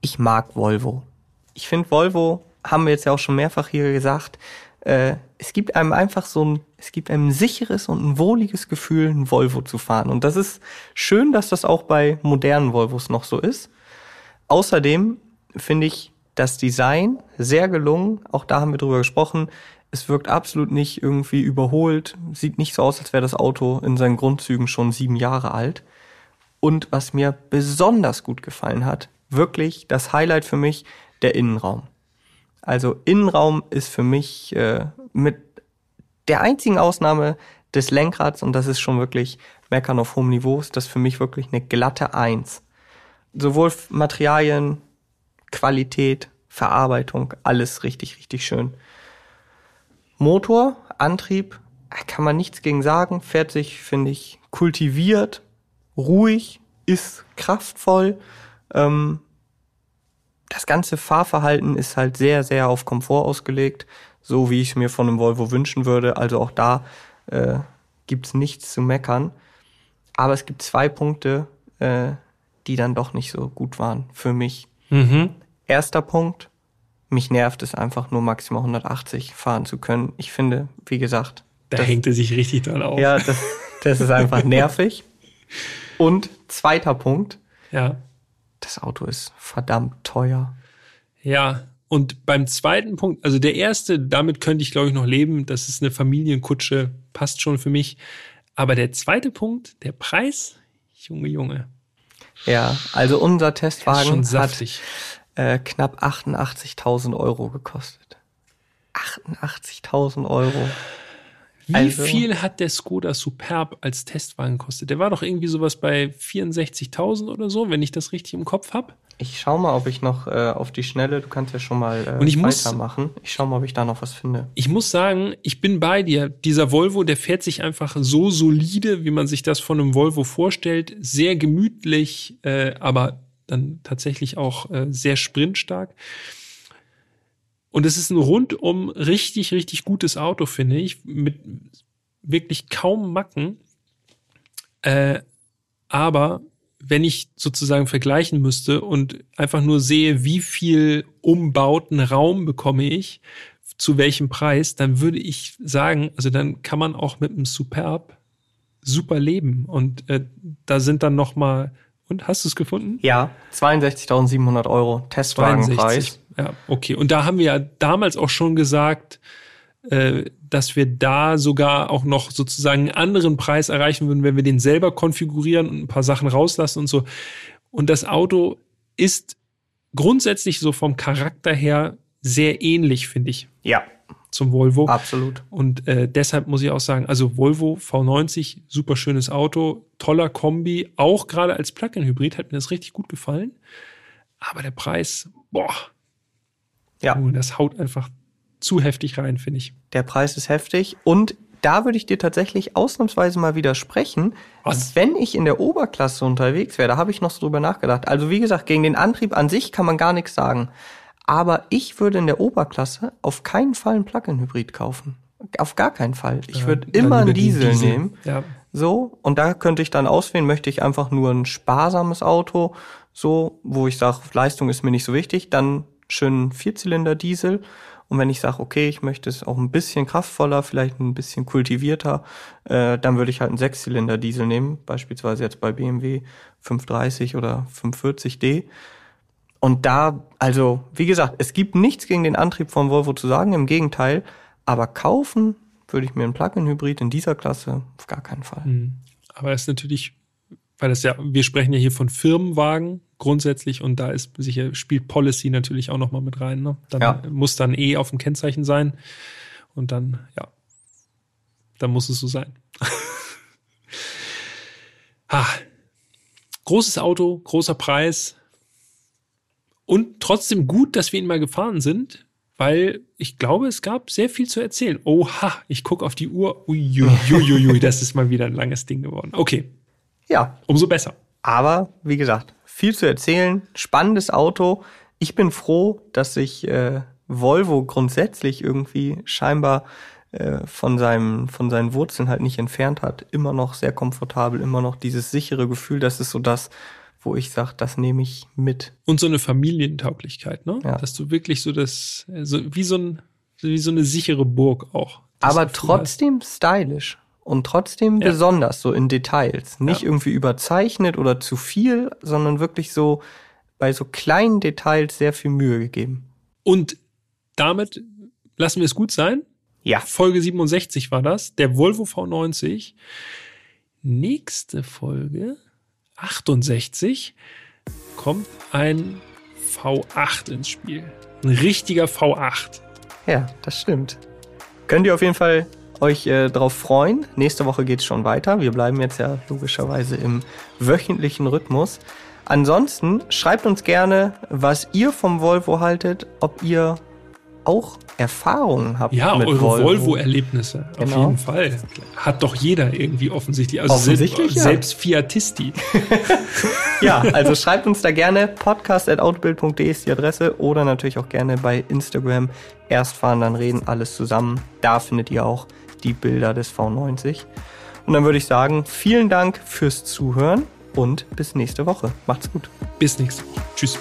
Ich mag Volvo. Ich finde Volvo, haben wir jetzt ja auch schon mehrfach hier gesagt, äh, es gibt einem einfach so ein, es gibt einem ein sicheres und ein wohliges Gefühl, ein Volvo zu fahren. Und das ist schön, dass das auch bei modernen Volvos noch so ist. Außerdem finde ich das Design sehr gelungen. Auch da haben wir drüber gesprochen. Es wirkt absolut nicht irgendwie überholt. Sieht nicht so aus, als wäre das Auto in seinen Grundzügen schon sieben Jahre alt. Und was mir besonders gut gefallen hat, wirklich das Highlight für mich, der Innenraum. Also Innenraum ist für mich äh, mit der einzigen Ausnahme des Lenkrads, und das ist schon wirklich Meckern auf hohem Niveau, ist das für mich wirklich eine glatte Eins. Sowohl Materialien, Qualität, Verarbeitung, alles richtig, richtig schön. Motor, Antrieb, äh, kann man nichts gegen sagen, fährt sich, finde ich, kultiviert, ruhig, ist kraftvoll. Ähm, das ganze Fahrverhalten ist halt sehr, sehr auf Komfort ausgelegt, so wie ich es mir von einem Volvo wünschen würde. Also auch da äh, gibt's nichts zu meckern. Aber es gibt zwei Punkte, äh, die dann doch nicht so gut waren für mich. Mhm. Erster Punkt, mich nervt es einfach nur maximal 180 fahren zu können. Ich finde, wie gesagt, Da hängt er sich richtig dran auf. ja, das, das ist einfach nervig. Und zweiter Punkt, ja. das Auto ist verdammt teuer. Ja, und beim zweiten Punkt, also der erste, damit könnte ich glaube ich noch leben, das ist eine Familienkutsche, passt schon für mich. Aber der zweite Punkt, der Preis, Junge, Junge, Ja, also unser Testwagen hat äh, knapp 88.000 Euro gekostet. 88.000 Euro. Wie also- viel hat der Skoda Superb als Testwagen gekostet? Der war doch irgendwie sowas bei 64.000 oder so, wenn ich das richtig im Kopf habe. Ich schau mal, ob ich noch äh, auf die Schnelle, du kannst ja schon mal äh, Und ich muss- weitermachen. Ich schau mal, ob ich da noch was finde. Ich muss sagen, ich bin bei dir. Dieser Volvo, der fährt sich einfach so solide, wie man sich das von einem Volvo vorstellt. Sehr gemütlich, äh, aber dann tatsächlich auch äh, sehr sprintstark. Und es ist ein rundum richtig, richtig gutes Auto, finde ich, mit wirklich kaum Macken. Äh, aber wenn ich sozusagen vergleichen müsste und einfach nur sehe, wie viel umbauten Raum bekomme ich, zu welchem Preis, dann würde ich sagen, also dann kann man auch mit einem Superb super leben. Und äh, da sind dann noch mal und hast du es gefunden? Ja, 62.700 Euro Testwagenpreis. Ja, okay. Und da haben wir ja damals auch schon gesagt, äh, dass wir da sogar auch noch sozusagen einen anderen Preis erreichen würden, wenn wir den selber konfigurieren und ein paar Sachen rauslassen und so. Und das Auto ist grundsätzlich so vom Charakter her sehr ähnlich, finde ich, Ja, zum Volvo. absolut. Und äh, deshalb muss ich auch sagen, also Volvo V90, super schönes Auto, toller Kombi, auch gerade als Plug-in-Hybrid hat mir das richtig gut gefallen. Aber der Preis, boah, Ja, oh, das haut einfach zu heftig rein, finde ich. der Preis ist heftig und da würde ich dir tatsächlich ausnahmsweise mal widersprechen. Was? Wenn ich in der Oberklasse unterwegs wäre, da habe ich noch so drüber nachgedacht. Also wie gesagt, gegen den Antrieb an sich kann man gar nichts sagen. Aber ich würde in der Oberklasse auf keinen Fall einen Plug-in-Hybrid kaufen. Auf gar keinen Fall. Ich würde Ja, immer einen den Diesel, nehmen. Ja. So, und da könnte ich dann auswählen, möchte ich einfach nur ein sparsames Auto, so, wo ich sage, Leistung ist mir nicht so wichtig, dann schönen Vierzylinder-Diesel. Und wenn ich sage, okay, ich möchte es auch ein bisschen kraftvoller, vielleicht ein bisschen kultivierter, äh, dann würde ich halt einen Sechszylinder-Diesel nehmen, beispielsweise jetzt bei BMW 530 oder 540D. Und da, also, wie gesagt, es gibt nichts gegen den Antrieb von Volvo zu sagen, im Gegenteil, aber kaufen würde ich mir einen Plug-in-Hybrid in dieser Klasse auf gar keinen Fall. Mhm. Aber es ist natürlich, weil das ja, wir sprechen ja hier von Firmenwagen grundsätzlich und da ist sicher, spielt Policy natürlich auch nochmal mit rein. Ne? Dann Ja. muss dann eh auf dem Kennzeichen sein und dann, ja, dann muss es so sein. ah, großes Auto, großer Preis und trotzdem gut, dass wir ihn mal gefahren sind, weil ich glaube, es gab sehr viel zu erzählen. Oha, ich gucke auf die Uhr. Uiuiuiui, das ist mal wieder ein langes Ding geworden. Okay, Ja, umso besser. aber wie gesagt, viel zu erzählen, spannendes Auto. Ich bin froh, dass sich äh, Volvo grundsätzlich irgendwie scheinbar äh, von, seinem, von seinen Wurzeln halt nicht entfernt hat. Immer noch sehr komfortabel, immer noch dieses sichere Gefühl. Das ist so das, wo ich sage, das nehme ich mit. Und so eine Familientauglichkeit, ne? Ja. Dass du wirklich so das, so wie so ein, wie so eine sichere Burg auch. Aber trotzdem stylisch und trotzdem Ja. besonders so in Details. Nicht Ja. irgendwie überzeichnet oder zu viel, sondern wirklich so bei so kleinen Details sehr viel Mühe gegeben. Und damit lassen wir es gut sein. Ja. Folge 67 war das, der Volvo V90. Nächste Folge, 68, kommt ein V8 ins Spiel. Ein richtiger V8. Ja, das stimmt. Könnt ihr auf jeden Fall euch äh, drauf freuen. Nächste Woche geht's schon weiter. Wir bleiben jetzt ja logischerweise im wöchentlichen Rhythmus. Ansonsten schreibt uns gerne, was ihr vom Volvo haltet, ob ihr auch Erfahrungen habt Ja, mit eure Volvo. Volvo-Erlebnisse. Auf Genau. jeden Fall. Hat doch jeder irgendwie offensichtlich. Also Offensichtlich, selbst, ja. selbst Fiatisti. Ja, also schreibt uns da gerne. podcast.autobild.de ist die Adresse oder natürlich auch gerne bei Instagram. Erst fahren, dann reden, alles zusammen. Da findet ihr auch die Bilder des V90. Und dann würde ich sagen, vielen Dank fürs Zuhören und bis nächste Woche. Macht's gut. Bis nächste Woche. Tschüss.